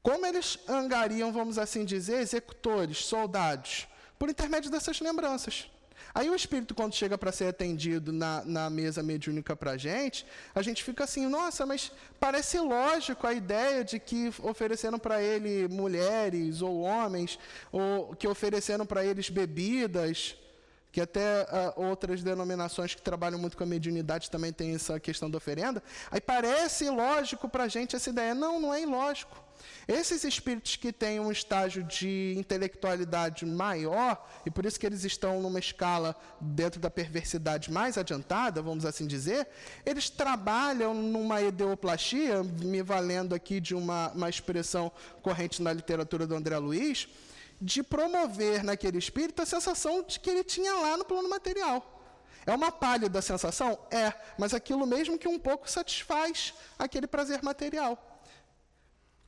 Como eles angariam, vamos assim dizer, executores, soldados? Por intermédio dessas lembranças. Aí o espírito, quando chega para ser atendido na, na mesa mediúnica para a gente, a gente fica assim, nossa, mas parece lógico a ideia de que ofereceram para ele mulheres ou homens, ou que ofereceram para eles bebidas, que até uh, outras denominações que trabalham muito com a mediunidade também têm essa questão da oferenda. Aí parece ilógico para a gente essa ideia. Não, não é ilógico. Esses espíritos que têm um estágio de intelectualidade maior, e por isso que eles estão numa escala dentro da perversidade mais adiantada, vamos assim dizer, eles trabalham numa ideoplastia, me valendo aqui de uma, uma expressão corrente na literatura do André Luiz, de promover naquele espírito a sensação de que ele tinha lá no plano material. É uma pálida sensação? É, mas aquilo mesmo que um pouco satisfaz aquele prazer material.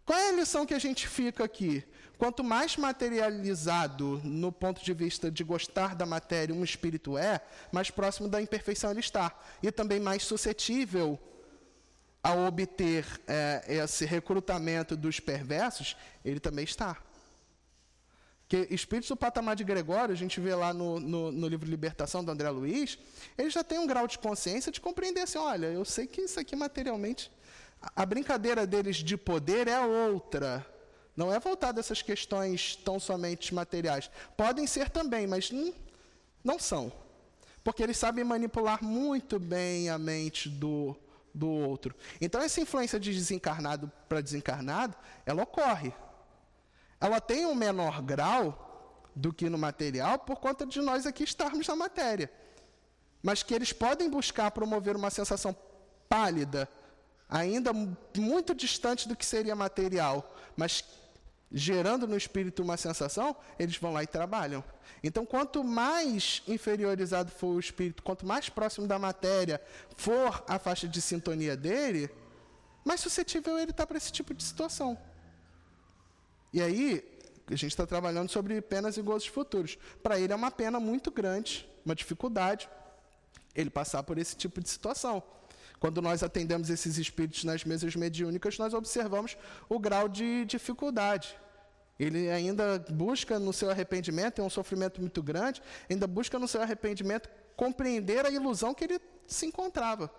Qual é a lição que a gente fica aqui? Quanto mais materializado no ponto de vista de gostar da matéria um espírito é, mais próximo da imperfeição ele está. E também mais suscetível a obter é, esse recrutamento dos perversos, ele também está. Que espíritos do patamar de Gregório, a gente vê lá no, no, no, livro Libertação do André Luiz, ele já tem um grau de consciência de compreender assim, olha, eu sei que isso aqui materialmente, a brincadeira deles de poder é outra. Não é voltada a essas questões tão somente materiais. Podem ser também, mas não são. Porque eles sabem manipular muito bem a mente do, do outro. Então, essa influência de desencarnado para desencarnado, ela ocorre ela tem um menor grau do que no material por conta de nós aqui estarmos na matéria. mas que eles podem buscar promover uma sensação pálida, ainda muito distante do que seria material, mas gerando no espírito uma sensação, eles vão lá e trabalham. Então, quanto mais inferiorizado for o espírito, quanto mais próximo da matéria for a faixa de sintonia dele, mais suscetível ele está para esse tipo de situação. E aí, a gente está trabalhando sobre penas e gozos futuros. Para ele é uma pena muito grande, uma dificuldade, ele passar por esse tipo de situação. Quando nós atendemos esses espíritos nas mesas mediúnicas, nós observamos o grau de dificuldade. Ele ainda busca no seu arrependimento, tem um sofrimento muito grande, ainda busca no seu arrependimento compreender a ilusão que ele se encontrava,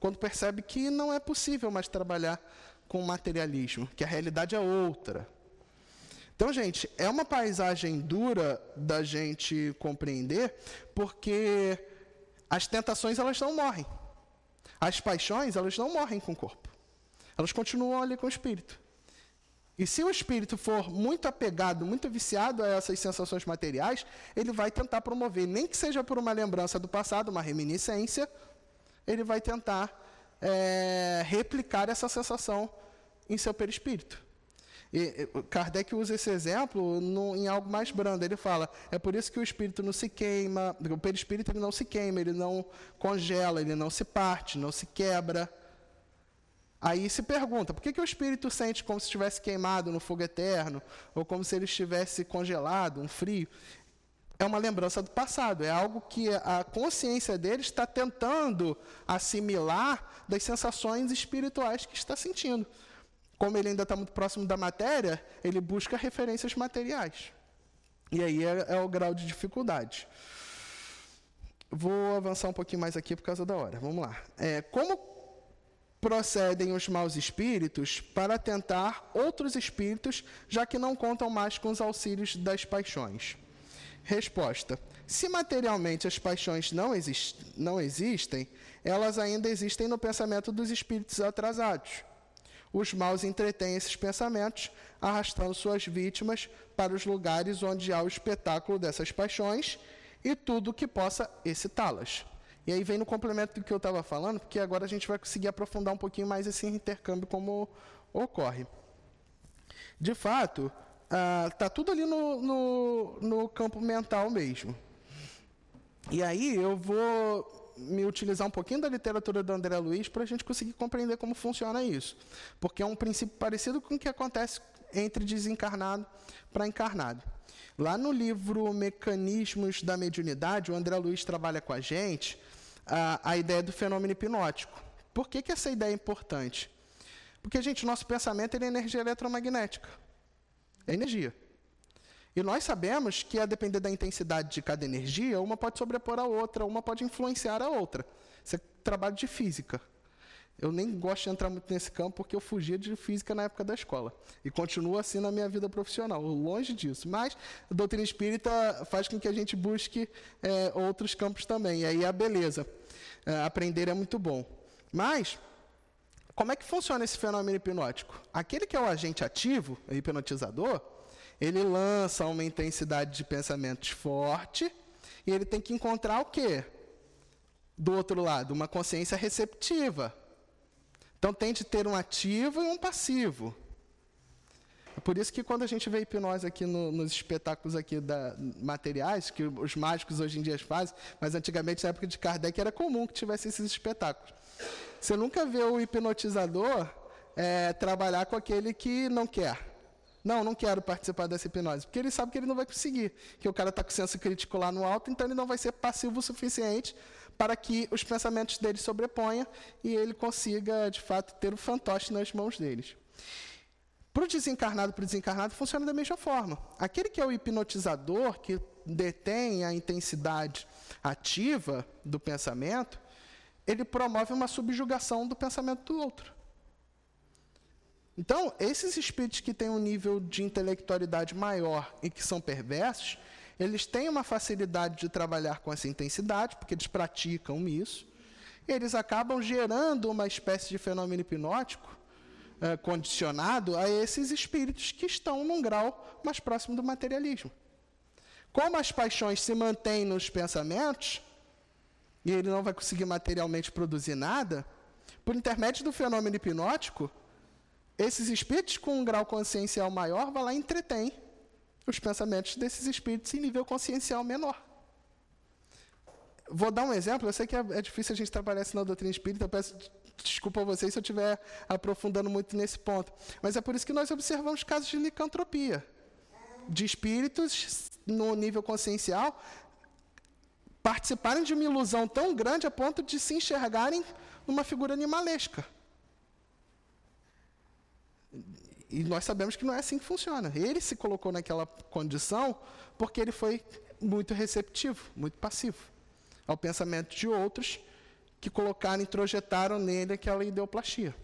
quando percebe que não é possível mais trabalhar com materialismo, que a realidade é outra. Então, gente, é uma paisagem dura da gente compreender, porque as tentações elas não morrem. As paixões, elas não morrem com o corpo. Elas continuam ali com o espírito. E se o espírito for muito apegado, muito viciado a essas sensações materiais, ele vai tentar promover, nem que seja por uma lembrança do passado, uma reminiscência, ele vai tentar é, replicar essa sensação em seu perispírito. E, Kardec usa esse exemplo no, em algo mais brando. Ele fala: é por isso que o espírito não se queima, o perispírito ele não se queima, ele não congela, ele não se parte, não se quebra. Aí se pergunta, por que, que o espírito sente como se estivesse queimado no fogo eterno, ou como se ele estivesse congelado, um frio? É uma lembrança do passado, é algo que a consciência dele está tentando assimilar das sensações espirituais que está sentindo. Como ele ainda está muito próximo da matéria, ele busca referências materiais. E aí é, é o grau de dificuldade. Vou avançar um pouquinho mais aqui por causa da hora. Vamos lá. É, como procedem os maus espíritos para tentar outros espíritos, já que não contam mais com os auxílios das paixões? Resposta: Se materialmente as paixões não, exist não existem, elas ainda existem no pensamento dos espíritos atrasados. Os maus entretêm esses pensamentos, arrastando suas vítimas para os lugares onde há o espetáculo dessas paixões e tudo que possa excitá-las. E aí vem no complemento do que eu estava falando, porque agora a gente vai conseguir aprofundar um pouquinho mais esse intercâmbio como ocorre. De fato, está ah, tudo ali no, no, no campo mental mesmo. E aí eu vou me utilizar um pouquinho da literatura do André Luiz para a gente conseguir compreender como funciona isso. Porque é um princípio parecido com o que acontece entre desencarnado para encarnado. Lá no livro Mecanismos da Mediunidade, o André Luiz trabalha com a gente a, a ideia do fenômeno hipnótico. Por que, que essa ideia é importante? Porque, gente, nosso pensamento é energia eletromagnética. É energia. E nós sabemos que, a depender da intensidade de cada energia, uma pode sobrepor a outra, uma pode influenciar a outra. Isso é trabalho de física. Eu nem gosto de entrar muito nesse campo porque eu fugia de física na época da escola. E continuo assim na minha vida profissional, longe disso. Mas a doutrina espírita faz com que a gente busque é, outros campos também. E aí a beleza. É, aprender é muito bom. Mas, como é que funciona esse fenômeno hipnótico? Aquele que é o agente ativo, o hipnotizador, ele lança uma intensidade de pensamentos forte e ele tem que encontrar o quê? Do outro lado, uma consciência receptiva então tem de ter um ativo e um passivo. É por isso que quando a gente vê hipnose aqui no, nos espetáculos aqui da, materiais, que os mágicos hoje em dia fazem, mas antigamente, na época de Kardec, era comum que tivesse esses espetáculos. Você nunca vê o hipnotizador é, trabalhar com aquele que não quer. Não, não quero participar dessa hipnose, porque ele sabe que ele não vai conseguir, que o cara está com senso crítico lá no alto, então ele não vai ser passivo o suficiente para que os pensamentos dele sobreponham e ele consiga, de fato, ter o fantoche nas mãos deles. Para o desencarnado, para o desencarnado, funciona da mesma forma. Aquele que é o hipnotizador, que detém a intensidade ativa do pensamento, ele promove uma subjugação do pensamento do outro. Então, esses espíritos que têm um nível de intelectualidade maior e que são perversos, eles têm uma facilidade de trabalhar com essa intensidade, porque eles praticam isso, e eles acabam gerando uma espécie de fenômeno hipnótico eh, condicionado a esses espíritos que estão num grau mais próximo do materialismo. Como as paixões se mantêm nos pensamentos, e ele não vai conseguir materialmente produzir nada, por intermédio do fenômeno hipnótico, esses espíritos com um grau consciencial maior vão lá e entretêm os pensamentos desses espíritos em nível consciencial menor. Vou dar um exemplo, eu sei que é, é difícil a gente trabalhar isso na doutrina espírita, eu peço desculpa a vocês se eu estiver aprofundando muito nesse ponto. Mas é por isso que nós observamos casos de licantropia, de espíritos no nível consciencial participarem de uma ilusão tão grande a ponto de se enxergarem numa figura animalesca. E nós sabemos que não é assim que funciona. Ele se colocou naquela condição porque ele foi muito receptivo, muito passivo ao pensamento de outros que colocaram, introjetaram nele aquela ideoplastia.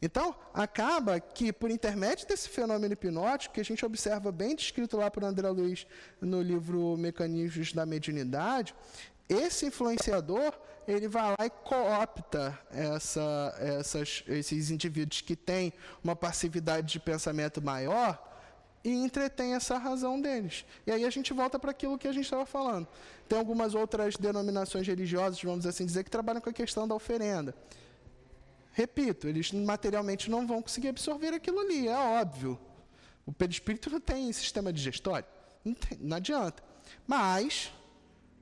Então, acaba que, por intermédio desse fenômeno hipnótico, que a gente observa bem descrito lá por André Luiz no livro Mecanismos da Mediunidade, esse influenciador ele vai lá e coopta essa, essas, esses indivíduos que têm uma passividade de pensamento maior e entretém essa razão deles. E aí a gente volta para aquilo que a gente estava falando. Tem algumas outras denominações religiosas, vamos assim dizer, que trabalham com a questão da oferenda. Repito, eles materialmente não vão conseguir absorver aquilo ali, é óbvio. O perispírito não tem sistema digestório, não, tem, não adianta. Mas,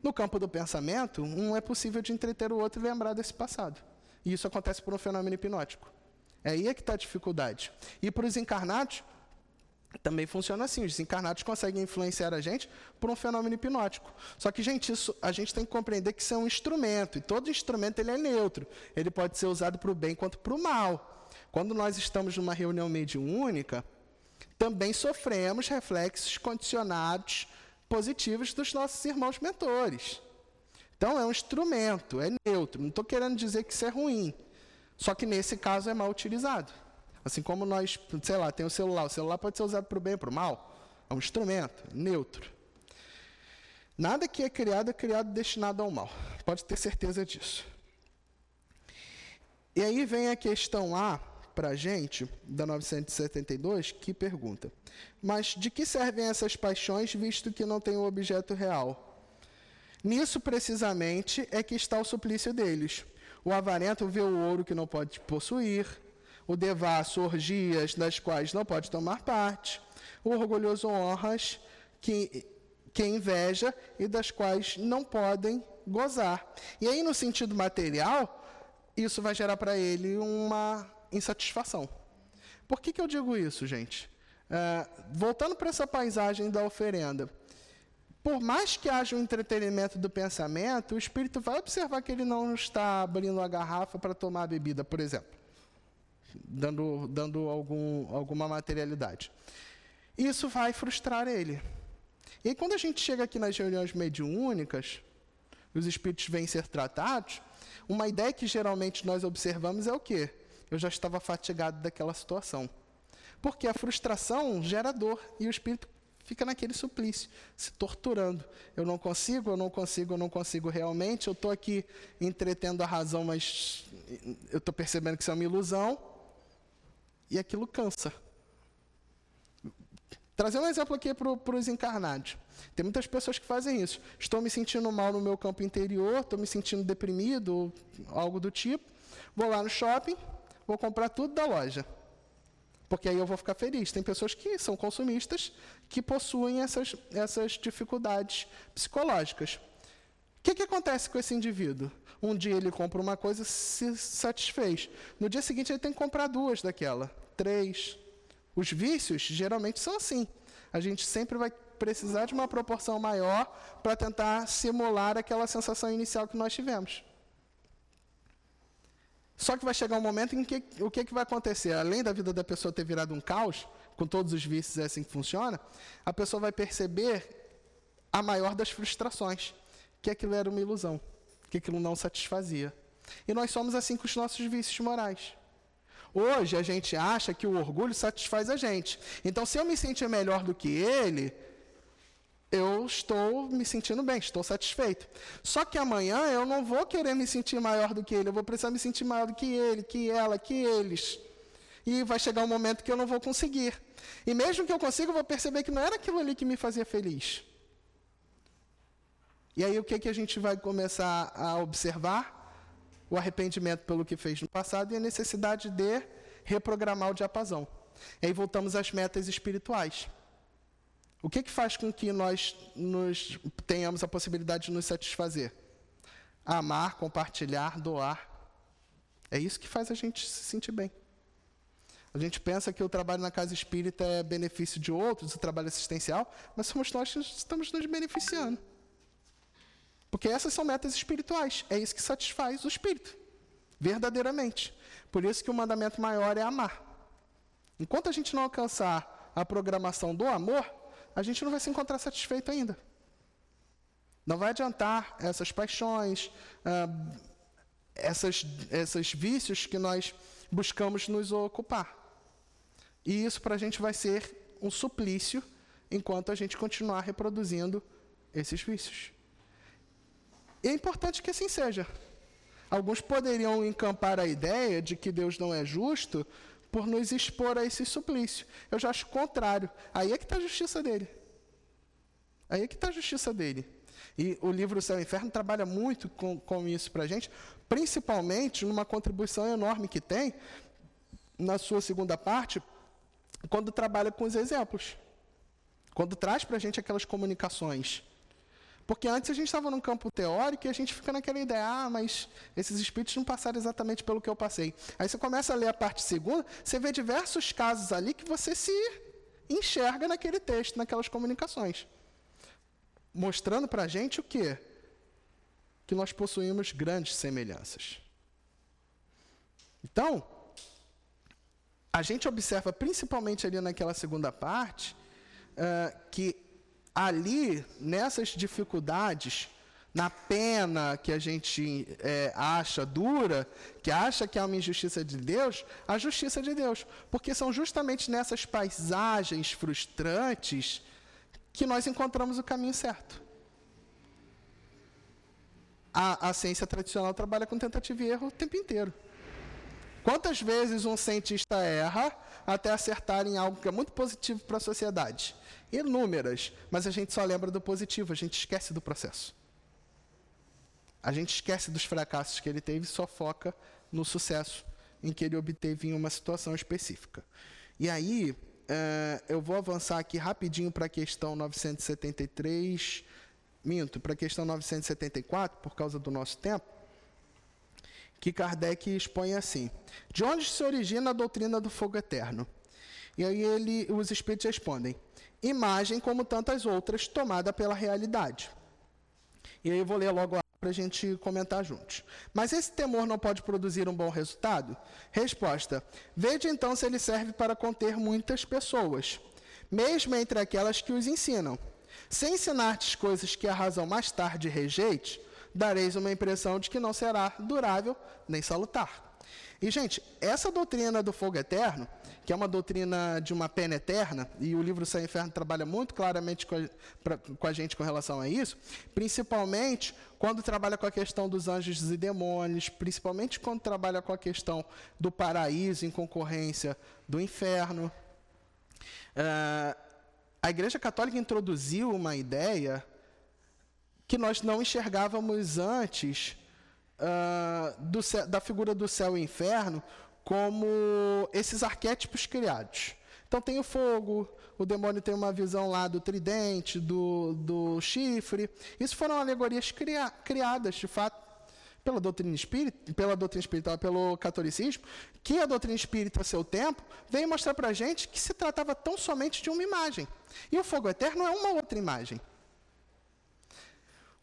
no campo do pensamento, um é possível de entreter o outro e lembrar desse passado. E isso acontece por um fenômeno hipnótico. É aí é que está a dificuldade. E para os encarnados, também funciona assim, os desencarnados conseguem influenciar a gente por um fenômeno hipnótico. Só que, gente, isso a gente tem que compreender que isso é um instrumento, e todo instrumento ele é neutro. Ele pode ser usado para o bem quanto para o mal. Quando nós estamos numa reunião mediúnica, também sofremos reflexos condicionados positivos dos nossos irmãos mentores. Então, é um instrumento, é neutro. Não estou querendo dizer que isso é ruim. Só que nesse caso é mal utilizado. Assim como nós, sei lá, tem o celular. O celular pode ser usado para o bem ou para o mal. É um instrumento, neutro. Nada que é criado é criado destinado ao mal. Pode ter certeza disso. E aí vem a questão A para a gente, da 972, que pergunta: Mas de que servem essas paixões, visto que não tem o um objeto real? Nisso, precisamente, é que está o suplício deles. O avarento vê o ouro que não pode possuir, o devasso orgias das quais não pode tomar parte, o orgulhoso honras que, que inveja e das quais não podem gozar. E aí, no sentido material, isso vai gerar para ele uma insatisfação. Por que, que eu digo isso, gente? É, voltando para essa paisagem da oferenda, por mais que haja um entretenimento do pensamento, o espírito vai observar que ele não está abrindo a garrafa para tomar a bebida, por exemplo dando, dando algum, alguma materialidade. Isso vai frustrar ele. E quando a gente chega aqui nas reuniões mediúnicas, os espíritos vêm ser tratados, uma ideia que geralmente nós observamos é o quê? Eu já estava fatigado daquela situação. Porque a frustração gera dor e o espírito fica naquele suplício, se torturando. Eu não consigo, eu não consigo, eu não consigo realmente. Eu estou aqui entretendo a razão, mas eu estou percebendo que isso é uma ilusão e aquilo cansa. Trazer um exemplo aqui para os encarnados. Tem muitas pessoas que fazem isso. Estou me sentindo mal no meu campo interior, estou me sentindo deprimido, algo do tipo. Vou lá no shopping, vou comprar tudo da loja. Porque aí eu vou ficar feliz. Tem pessoas que são consumistas que possuem essas, essas dificuldades psicológicas. O que, que acontece com esse indivíduo? Um dia ele compra uma coisa, se satisfez. No dia seguinte ele tem que comprar duas daquela, três. Os vícios geralmente são assim. A gente sempre vai precisar de uma proporção maior para tentar simular aquela sensação inicial que nós tivemos. Só que vai chegar um momento em que o que, que vai acontecer? Além da vida da pessoa ter virado um caos, com todos os vícios é assim que funciona, a pessoa vai perceber a maior das frustrações, que aquilo era uma ilusão que aquilo não satisfazia. E nós somos assim com os nossos vícios morais. Hoje a gente acha que o orgulho satisfaz a gente. Então, se eu me sentir melhor do que ele, eu estou me sentindo bem, estou satisfeito. Só que amanhã eu não vou querer me sentir maior do que ele, eu vou precisar me sentir maior do que ele, que ela, que eles. E vai chegar um momento que eu não vou conseguir. E mesmo que eu consiga, eu vou perceber que não era aquilo ali que me fazia feliz. E aí o que, que a gente vai começar a observar? O arrependimento pelo que fez no passado e a necessidade de reprogramar o diapasão. E aí voltamos às metas espirituais. O que, que faz com que nós nos, tenhamos a possibilidade de nos satisfazer? Amar, compartilhar, doar. É isso que faz a gente se sentir bem. A gente pensa que o trabalho na casa espírita é benefício de outros, o trabalho assistencial, mas somos nós que estamos nos beneficiando. Porque essas são metas espirituais. É isso que satisfaz o espírito, verdadeiramente. Por isso que o mandamento maior é amar. Enquanto a gente não alcançar a programação do amor, a gente não vai se encontrar satisfeito ainda. Não vai adiantar essas paixões, ah, essas, esses vícios que nós buscamos nos ocupar. E isso para a gente vai ser um suplício enquanto a gente continuar reproduzindo esses vícios. E é importante que assim seja. Alguns poderiam encampar a ideia de que Deus não é justo por nos expor a esse suplício. Eu já acho o contrário. Aí é que está a justiça dele. Aí é que está a justiça dele. E o livro Céu e Inferno trabalha muito com, com isso para a gente, principalmente numa contribuição enorme que tem, na sua segunda parte, quando trabalha com os exemplos. Quando traz para a gente aquelas comunicações porque antes a gente estava num campo teórico e a gente fica naquela ideia, ah, mas esses espíritos não passaram exatamente pelo que eu passei. Aí você começa a ler a parte segunda, você vê diversos casos ali que você se enxerga naquele texto, naquelas comunicações. Mostrando para a gente o quê? Que nós possuímos grandes semelhanças. Então, a gente observa principalmente ali naquela segunda parte, uh, que ali, nessas dificuldades, na pena que a gente é, acha dura, que acha que é uma injustiça de Deus, a justiça de Deus. Porque são justamente nessas paisagens frustrantes que nós encontramos o caminho certo. A, a ciência tradicional trabalha com tentativa e erro o tempo inteiro. Quantas vezes um cientista erra até acertar em algo que é muito positivo para a sociedade? inúmeras, mas a gente só lembra do positivo, a gente esquece do processo. A gente esquece dos fracassos que ele teve e só foca no sucesso em que ele obteve em uma situação específica. E aí, uh, eu vou avançar aqui rapidinho para a questão 973, minto, para a questão 974, por causa do nosso tempo, que Kardec expõe assim: De onde se origina a doutrina do fogo eterno? E aí ele, os espíritos respondem: imagem como tantas outras, tomada pela realidade. E aí eu vou ler logo para a gente comentar juntos. Mas esse temor não pode produzir um bom resultado? Resposta: Veja então se ele serve para conter muitas pessoas, mesmo entre aquelas que os ensinam. Se ensinar-te coisas que a razão mais tarde rejeite, dareis uma impressão de que não será durável nem salutar. E, gente, essa doutrina do fogo eterno, que é uma doutrina de uma pena eterna, e o livro Céu e Inferno trabalha muito claramente com a, pra, com a gente com relação a isso, principalmente quando trabalha com a questão dos anjos e demônios, principalmente quando trabalha com a questão do paraíso em concorrência do inferno. Uh, a Igreja Católica introduziu uma ideia que nós não enxergávamos antes uh, do, da figura do céu e inferno como esses arquétipos criados. Então tem o fogo, o demônio tem uma visão lá do tridente, do, do chifre. Isso foram alegorias cria, criadas, de fato, pela doutrina espírita, pela doutrina espiritual, pelo catolicismo, que a doutrina espírita, a seu tempo, veio mostrar para a gente que se tratava tão somente de uma imagem. E o fogo eterno é uma outra imagem.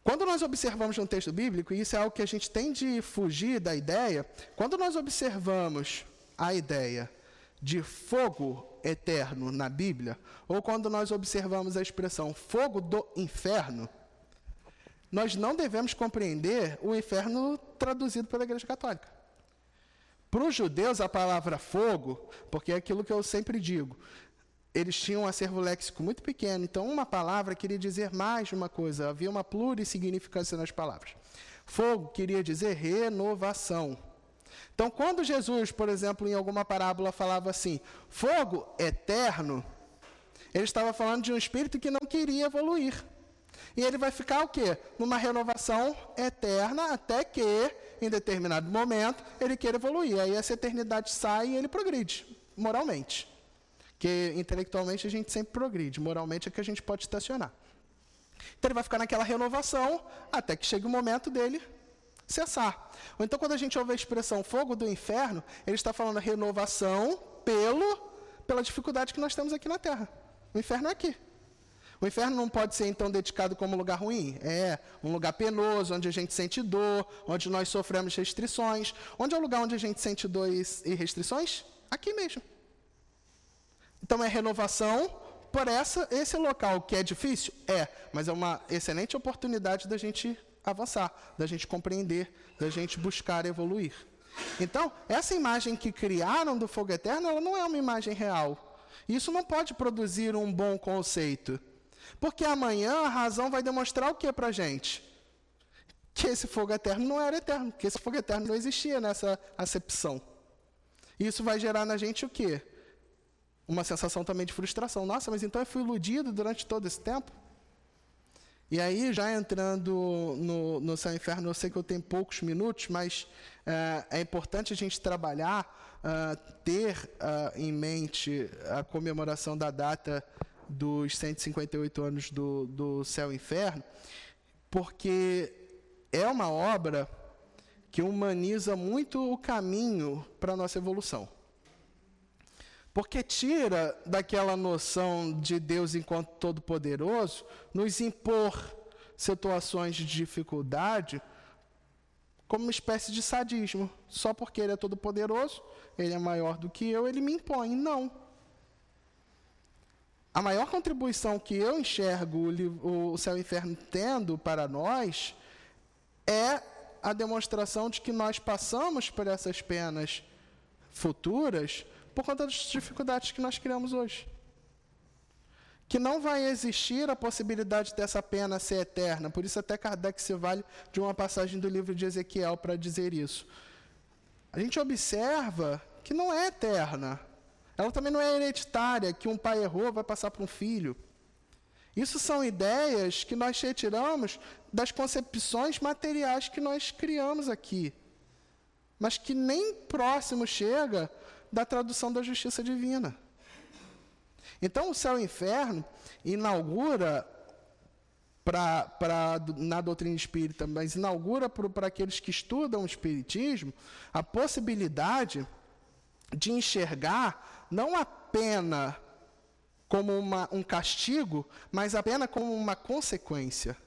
Quando nós observamos um texto bíblico, e isso é algo que a gente tem de fugir da ideia, quando nós observamos a ideia de fogo eterno na Bíblia, ou quando nós observamos a expressão fogo do inferno, nós não devemos compreender o inferno traduzido pela Igreja Católica. Para os judeus, a palavra fogo, porque é aquilo que eu sempre digo, eles tinham um acervo léxico muito pequeno, então uma palavra queria dizer mais de uma coisa, havia uma plurissignificância nas palavras. Fogo queria dizer renovação. Então, quando Jesus, por exemplo, em alguma parábola falava assim, fogo eterno, ele estava falando de um espírito que não queria evoluir. E ele vai ficar o quê? Numa renovação eterna até que, em determinado momento, ele queira evoluir. Aí essa eternidade sai e ele progride, moralmente. Que intelectualmente a gente sempre progride, moralmente é que a gente pode estacionar. Então ele vai ficar naquela renovação até que chegue o momento dele cessar. Ou então, quando a gente ouve a expressão fogo do inferno, ele está falando renovação pelo, pela dificuldade que nós temos aqui na Terra. O inferno é aqui. O inferno não pode ser então dedicado como lugar ruim. É um lugar penoso, onde a gente sente dor, onde nós sofremos restrições. Onde é o lugar onde a gente sente dor e restrições? Aqui mesmo. Então é renovação por essa, esse local que é difícil? É, mas é uma excelente oportunidade da gente avançar, da gente compreender, da gente buscar evoluir. Então, essa imagem que criaram do fogo eterno, ela não é uma imagem real. Isso não pode produzir um bom conceito. Porque amanhã a razão vai demonstrar o que para a gente? Que esse fogo eterno não era eterno, que esse fogo eterno não existia nessa acepção. Isso vai gerar na gente o quê? Uma sensação também de frustração. Nossa, mas então eu fui iludido durante todo esse tempo? E aí, já entrando no, no céu e inferno, eu sei que eu tenho poucos minutos, mas é, é importante a gente trabalhar, uh, ter uh, em mente a comemoração da data dos 158 anos do, do céu e inferno, porque é uma obra que humaniza muito o caminho para a nossa evolução. Porque tira daquela noção de Deus enquanto todo-poderoso, nos impor situações de dificuldade como uma espécie de sadismo. Só porque ele é todo-poderoso, ele é maior do que eu, ele me impõe. Não. A maior contribuição que eu enxergo o céu e o inferno tendo para nós é a demonstração de que nós passamos por essas penas futuras por conta das dificuldades que nós criamos hoje. Que não vai existir a possibilidade dessa pena ser eterna. Por isso, até Kardec se vale de uma passagem do livro de Ezequiel para dizer isso. A gente observa que não é eterna. Ela também não é hereditária, que um pai errou, vai passar para um filho. Isso são ideias que nós retiramos das concepções materiais que nós criamos aqui, mas que nem próximo chega da tradução da justiça divina. Então, o céu e o inferno inaugura, pra, na doutrina espírita, mas inaugura para aqueles que estudam o espiritismo a possibilidade de enxergar não a pena como uma, um castigo, mas a pena como uma consequência.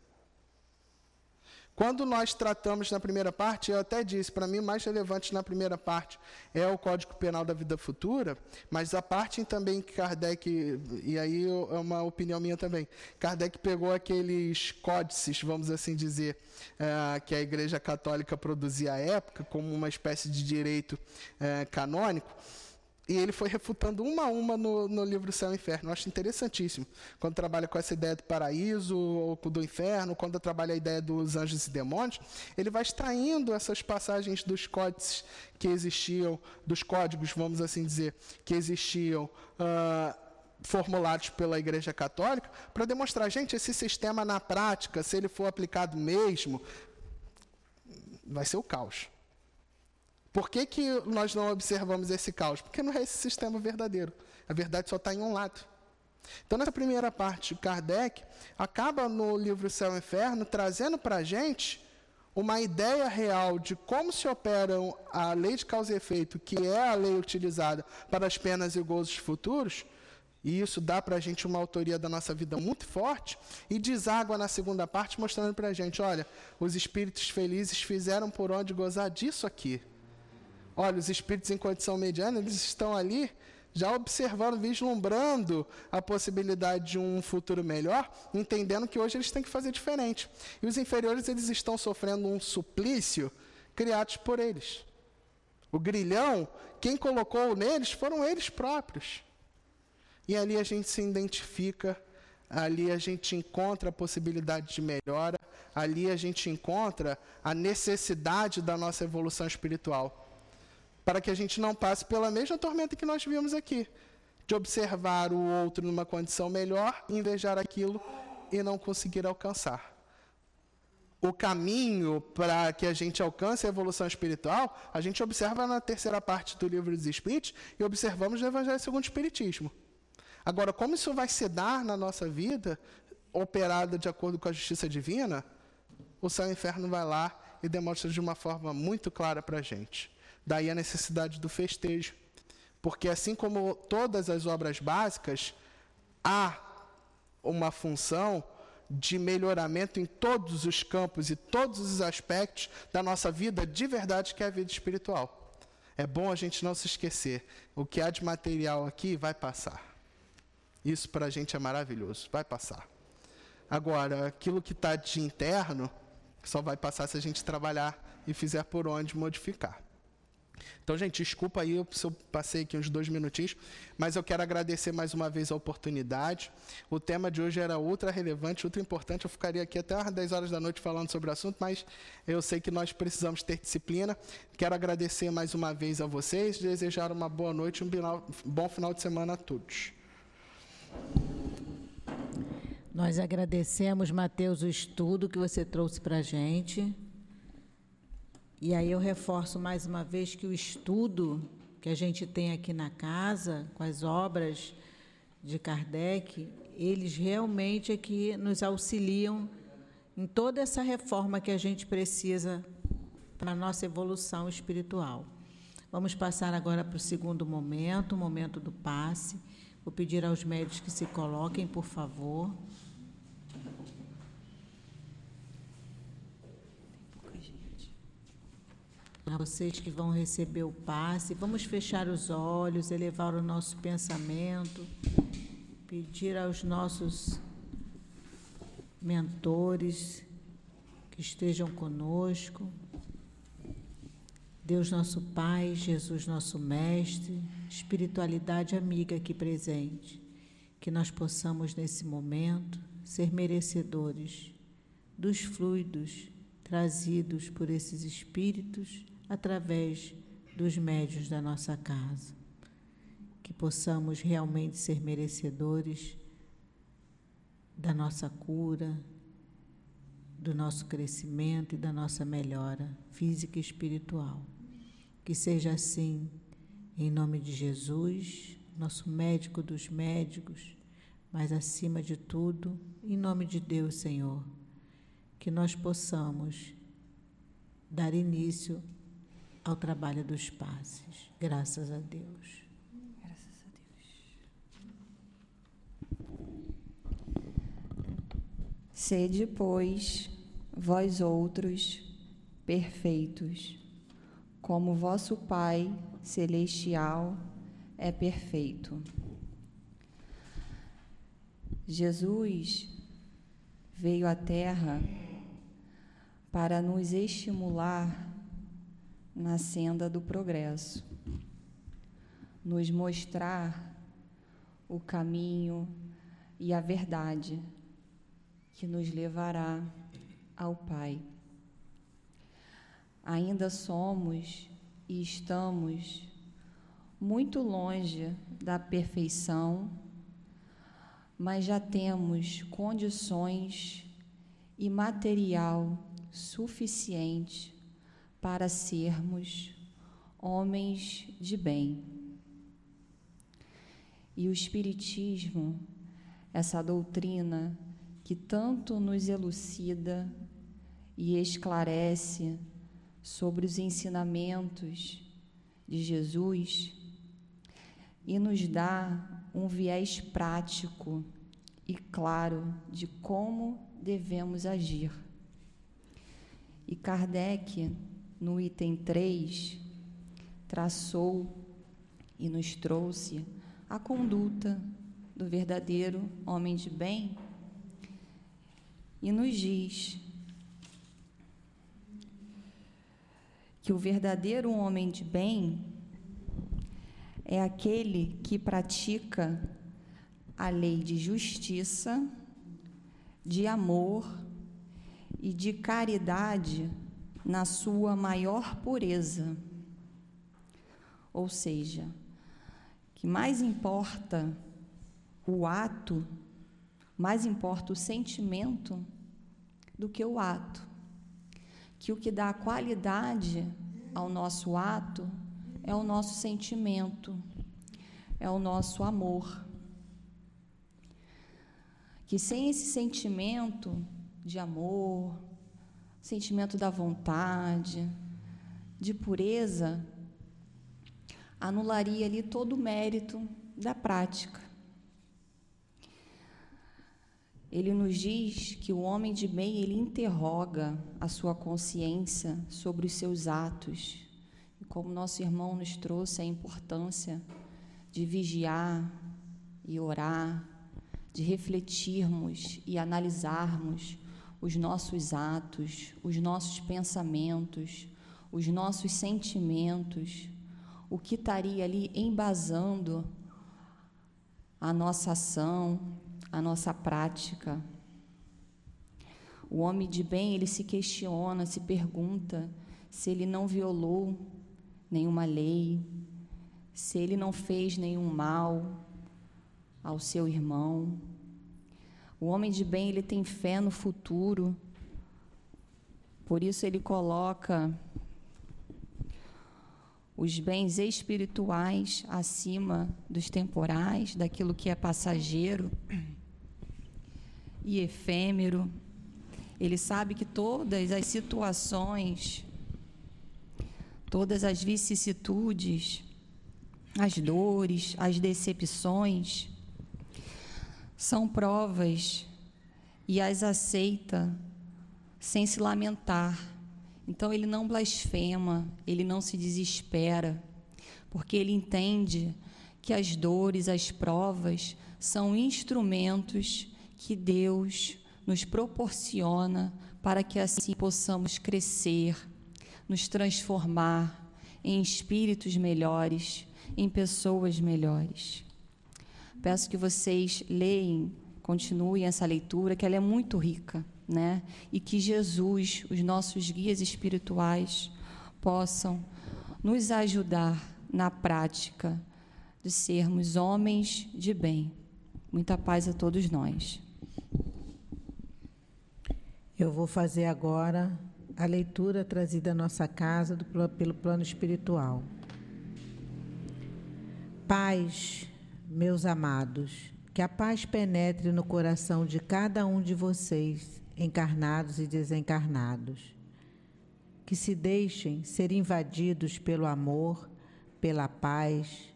Quando nós tratamos na primeira parte, eu até disse, para mim mais relevante na primeira parte é o Código Penal da Vida Futura, mas a parte também que Kardec, e aí é uma opinião minha também, Kardec pegou aqueles códices, vamos assim dizer, é, que a Igreja Católica produzia à época, como uma espécie de direito é, canônico, e ele foi refutando uma a uma no, no livro Céu e Inferno. Eu acho interessantíssimo. Quando trabalha com essa ideia do paraíso ou do inferno, quando trabalha a ideia dos anjos e demônios, ele vai extraindo essas passagens dos códices que existiam, dos códigos, vamos assim dizer, que existiam. Uh, formulados pela Igreja Católica, para demonstrar, gente, esse sistema na prática, se ele for aplicado mesmo, vai ser o caos. Por que, que nós não observamos esse caos? Porque não é esse sistema verdadeiro. A verdade só está em um lado. Então, nessa primeira parte, Kardec acaba no livro Céu e Inferno trazendo para a gente uma ideia real de como se opera a lei de causa e efeito, que é a lei utilizada para as penas e gozos futuros, e isso dá para a gente uma autoria da nossa vida muito forte, e deságua na segunda parte, mostrando para a gente: olha, os espíritos felizes fizeram por onde gozar disso aqui. Olha, os espíritos em condição mediana, eles estão ali já observando, vislumbrando a possibilidade de um futuro melhor, entendendo que hoje eles têm que fazer diferente. E os inferiores, eles estão sofrendo um suplício criado por eles. O grilhão, quem colocou neles foram eles próprios. E ali a gente se identifica, ali a gente encontra a possibilidade de melhora, ali a gente encontra a necessidade da nossa evolução espiritual para que a gente não passe pela mesma tormenta que nós vimos aqui, de observar o outro numa condição melhor, invejar aquilo e não conseguir alcançar. O caminho para que a gente alcance a evolução espiritual, a gente observa na terceira parte do livro dos Espíritos e observamos no Evangelho segundo o Espiritismo. Agora, como isso vai se dar na nossa vida, operada de acordo com a justiça divina, o céu e o inferno vai lá e demonstra de uma forma muito clara para a gente. Daí a necessidade do festejo. Porque assim como todas as obras básicas, há uma função de melhoramento em todos os campos e todos os aspectos da nossa vida de verdade, que é a vida espiritual. É bom a gente não se esquecer. O que há de material aqui vai passar. Isso para a gente é maravilhoso, vai passar. Agora, aquilo que está de interno só vai passar se a gente trabalhar e fizer por onde modificar. Então, gente, desculpa aí se eu passei aqui uns dois minutinhos, mas eu quero agradecer mais uma vez a oportunidade. O tema de hoje era ultra relevante, ultra importante. Eu ficaria aqui até às 10 horas da noite falando sobre o assunto, mas eu sei que nós precisamos ter disciplina. Quero agradecer mais uma vez a vocês, desejar uma boa noite e um bom final de semana a todos. Nós agradecemos, Mateus, o estudo que você trouxe para a gente. E aí eu reforço mais uma vez que o estudo que a gente tem aqui na casa, com as obras de Kardec, eles realmente é que nos auxiliam em toda essa reforma que a gente precisa para a nossa evolução espiritual. Vamos passar agora para o segundo momento, o momento do passe. Vou pedir aos médicos que se coloquem, por favor. A vocês que vão receber o passe. Vamos fechar os olhos, elevar o nosso pensamento, pedir aos nossos mentores que estejam conosco. Deus nosso Pai, Jesus nosso Mestre, espiritualidade amiga aqui presente, que nós possamos nesse momento ser merecedores dos fluidos trazidos por esses espíritos através dos médios da nossa casa. Que possamos realmente ser merecedores da nossa cura, do nosso crescimento e da nossa melhora física e espiritual. Que seja assim, em nome de Jesus, nosso médico dos médicos, mas acima de tudo, em nome de Deus, Senhor, que nós possamos dar início ao trabalho dos passes. Graças a Deus. Graças a Deus. Sede, pois, vós outros perfeitos, como vosso Pai celestial é perfeito. Jesus veio à Terra para nos estimular na senda do progresso, nos mostrar o caminho e a verdade que nos levará ao Pai. Ainda somos e estamos muito longe da perfeição, mas já temos condições e material suficiente para sermos homens de bem. E o Espiritismo, essa doutrina que tanto nos elucida e esclarece sobre os ensinamentos de Jesus e nos dá um viés prático e claro de como devemos agir. E Kardec no item 3, traçou e nos trouxe a conduta do verdadeiro homem de bem e nos diz que o verdadeiro homem de bem é aquele que pratica a lei de justiça, de amor e de caridade na sua maior pureza. Ou seja, que mais importa o ato Mais importa o sentimento do que o ato. Que o que dá qualidade ao nosso ato é o nosso sentimento, é o nosso amor. Que sem esse sentimento de amor, sentimento da vontade, de pureza, anularia ali todo o mérito da prática. Ele nos diz que o homem de bem, ele interroga a sua consciência sobre os seus atos. E como nosso irmão nos trouxe a importância de vigiar e orar, de refletirmos e analisarmos os nossos atos, os nossos pensamentos, os nossos sentimentos, o que estaria ali embasando a nossa ação, a nossa prática. O homem de bem, ele se questiona, se pergunta se ele não violou nenhuma lei, se ele não fez nenhum mal ao seu irmão. O homem de bem, ele tem fé no futuro. Por isso ele coloca os bens espirituais acima dos temporais, daquilo que é passageiro e efêmero. Ele sabe que todas as situações, todas as vicissitudes, as dores, as decepções, são provas e as aceita sem se lamentar. Então ele não blasfema, ele não se desespera, porque ele entende que as dores, as provas são instrumentos que Deus nos proporciona para que assim possamos crescer, nos transformar em espíritos melhores, em pessoas melhores. Peço que vocês leem, continuem essa leitura, que ela é muito rica, né? E que Jesus, os nossos guias espirituais, possam nos ajudar na prática de sermos homens de bem. Muita paz a todos nós. Eu vou fazer agora a leitura trazida à nossa casa do, pelo plano espiritual. Paz meus amados, que a paz penetre no coração de cada um de vocês, encarnados e desencarnados. Que se deixem ser invadidos pelo amor, pela paz,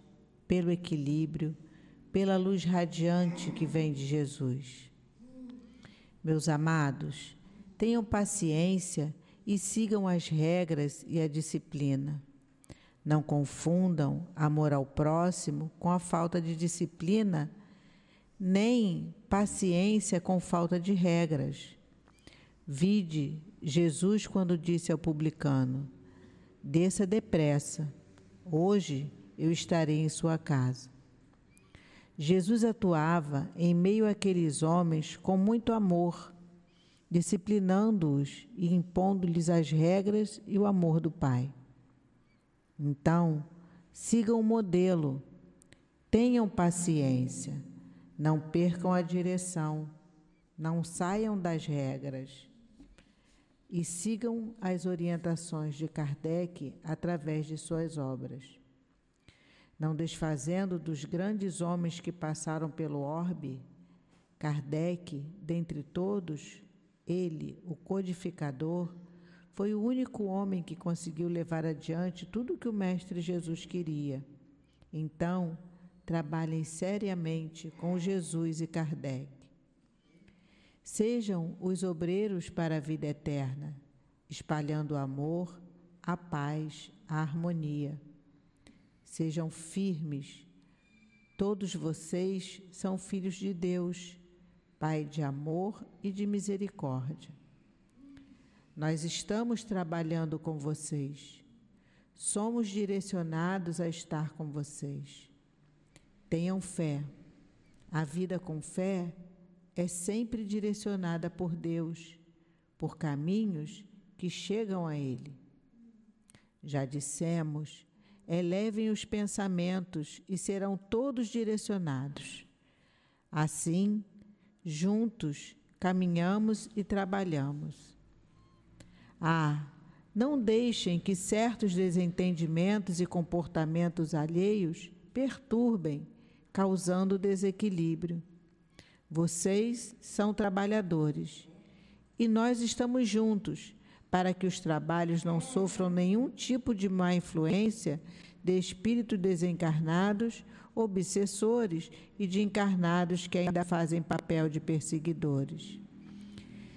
pelo equilíbrio, pela luz radiante que vem de Jesus. Meus amados, tenham paciência e sigam as regras e a disciplina. Não confundam amor ao próximo com a falta de disciplina, nem paciência com falta de regras. Vide Jesus quando disse ao publicano: Desça depressa, hoje eu estarei em sua casa. Jesus atuava em meio àqueles homens com muito amor, disciplinando-os e impondo-lhes as regras e o amor do Pai. Então, sigam o modelo, tenham paciência, não percam a direção, não saiam das regras. E sigam as orientações de Kardec através de suas obras. Não desfazendo dos grandes homens que passaram pelo orbe, Kardec, dentre todos, ele, o codificador, foi o único homem que conseguiu levar adiante tudo o que o Mestre Jesus queria. Então, trabalhem seriamente com Jesus e Kardec. Sejam os obreiros para a vida eterna, espalhando o amor, a paz, a harmonia. Sejam firmes. Todos vocês são filhos de Deus, Pai de amor e de misericórdia. Nós estamos trabalhando com vocês. Somos direcionados a estar com vocês. Tenham fé. A vida com fé é sempre direcionada por Deus, por caminhos que chegam a Ele. Já dissemos, elevem os pensamentos e serão todos direcionados. Assim, Juntos caminhamos e trabalhamos. Ah, não deixem que certos desentendimentos e comportamentos alheios perturbem, causando desequilíbrio. Vocês são trabalhadores e nós estamos juntos para que os trabalhos não sofram nenhum tipo de má influência de espíritos desencarnados, obsessores e de encarnados que ainda fazem papel de perseguidores.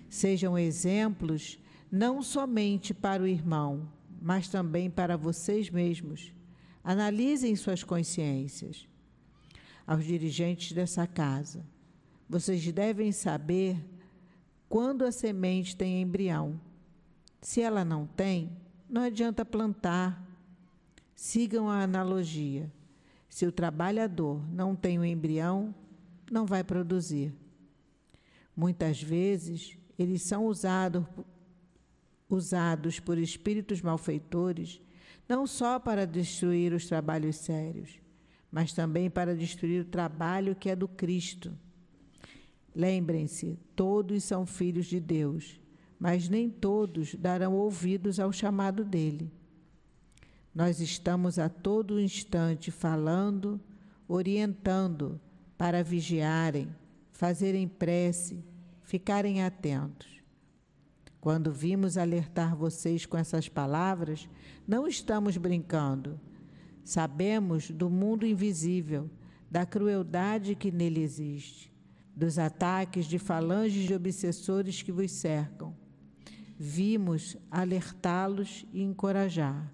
Sejam exemplos não somente para o irmão, mas também para vocês mesmos. Analisem suas consciências. Aos dirigentes dessa casa, vocês devem saber quando a semente tem embrião. Se ela não tem, não adianta plantar. Sigam a analogia. Se o trabalhador não tem o embrião, não vai produzir. Muitas vezes, eles são usados, usados por espíritos malfeitores não só para destruir os trabalhos sérios, mas também para destruir o trabalho que é do Cristo. Lembrem-se, todos são filhos de Deus, mas nem todos darão ouvidos ao chamado dele. Nós estamos a todo instante falando, orientando para vigiarem, fazerem prece, ficarem atentos. Quando vimos alertar vocês com essas palavras, não estamos brincando. Sabemos do mundo invisível, da crueldade que nele existe dos ataques de falanges de obsessores que vos cercam. Vimos alertá-los e encorajar.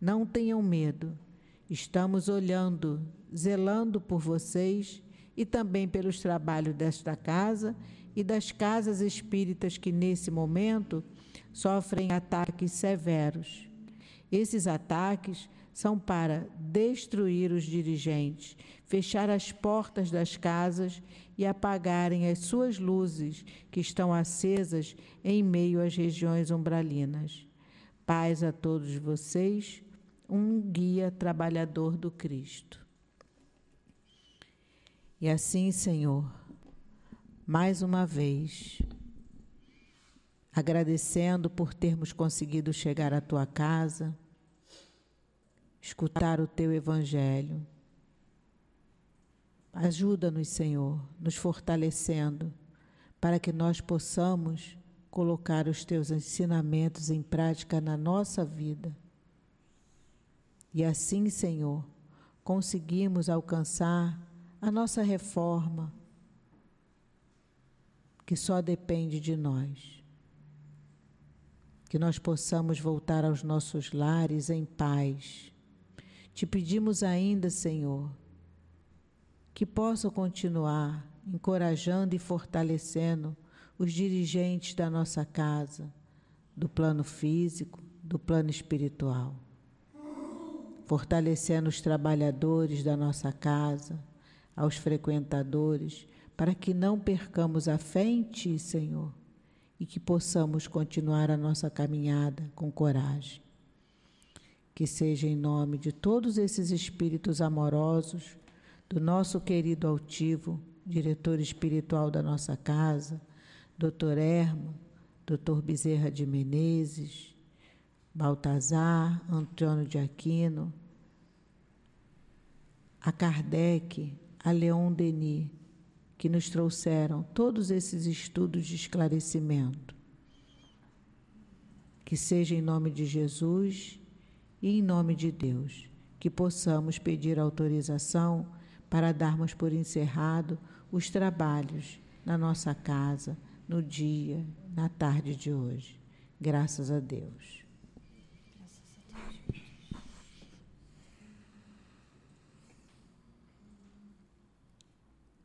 Não tenham medo. Estamos olhando, zelando por vocês e também pelos trabalhos desta casa e das casas espíritas que, nesse momento, sofrem ataques severos. Esses ataques são para destruir os dirigentes, fechar as portas das casas e apagarem as suas luzes que estão acesas em meio às regiões umbralinas. Paz a todos vocês, um guia trabalhador do Cristo. E assim, Senhor, mais uma vez, agradecendo por termos conseguido chegar à tua casa, escutar o teu evangelho Ajuda-nos, Senhor, nos fortalecendo, para que nós possamos colocar os teus ensinamentos em prática na nossa vida. E assim, Senhor, conseguimos alcançar a nossa reforma, que só depende de nós. Que nós possamos voltar aos nossos lares em paz. Te pedimos ainda, Senhor, que possam continuar encorajando e fortalecendo os dirigentes da nossa casa, do plano físico, do plano espiritual. Fortalecendo os trabalhadores da nossa casa, aos frequentadores, para que não percamos a fé em Ti, Senhor, e que possamos continuar a nossa caminhada com coragem. Que seja em nome de todos esses espíritos amorosos do nosso querido altivo, diretor espiritual da nossa casa, Dr. Ermo, Dr. Bezerra de Menezes, Baltazar, Antônio de Aquino, a Kardec, a Leon Denis, que nos trouxeram todos esses estudos de esclarecimento. Que seja em nome de Jesus e em nome de Deus que possamos pedir autorização para darmos por encerrado os trabalhos na nossa casa, no dia, na tarde de hoje. Graças a Deus.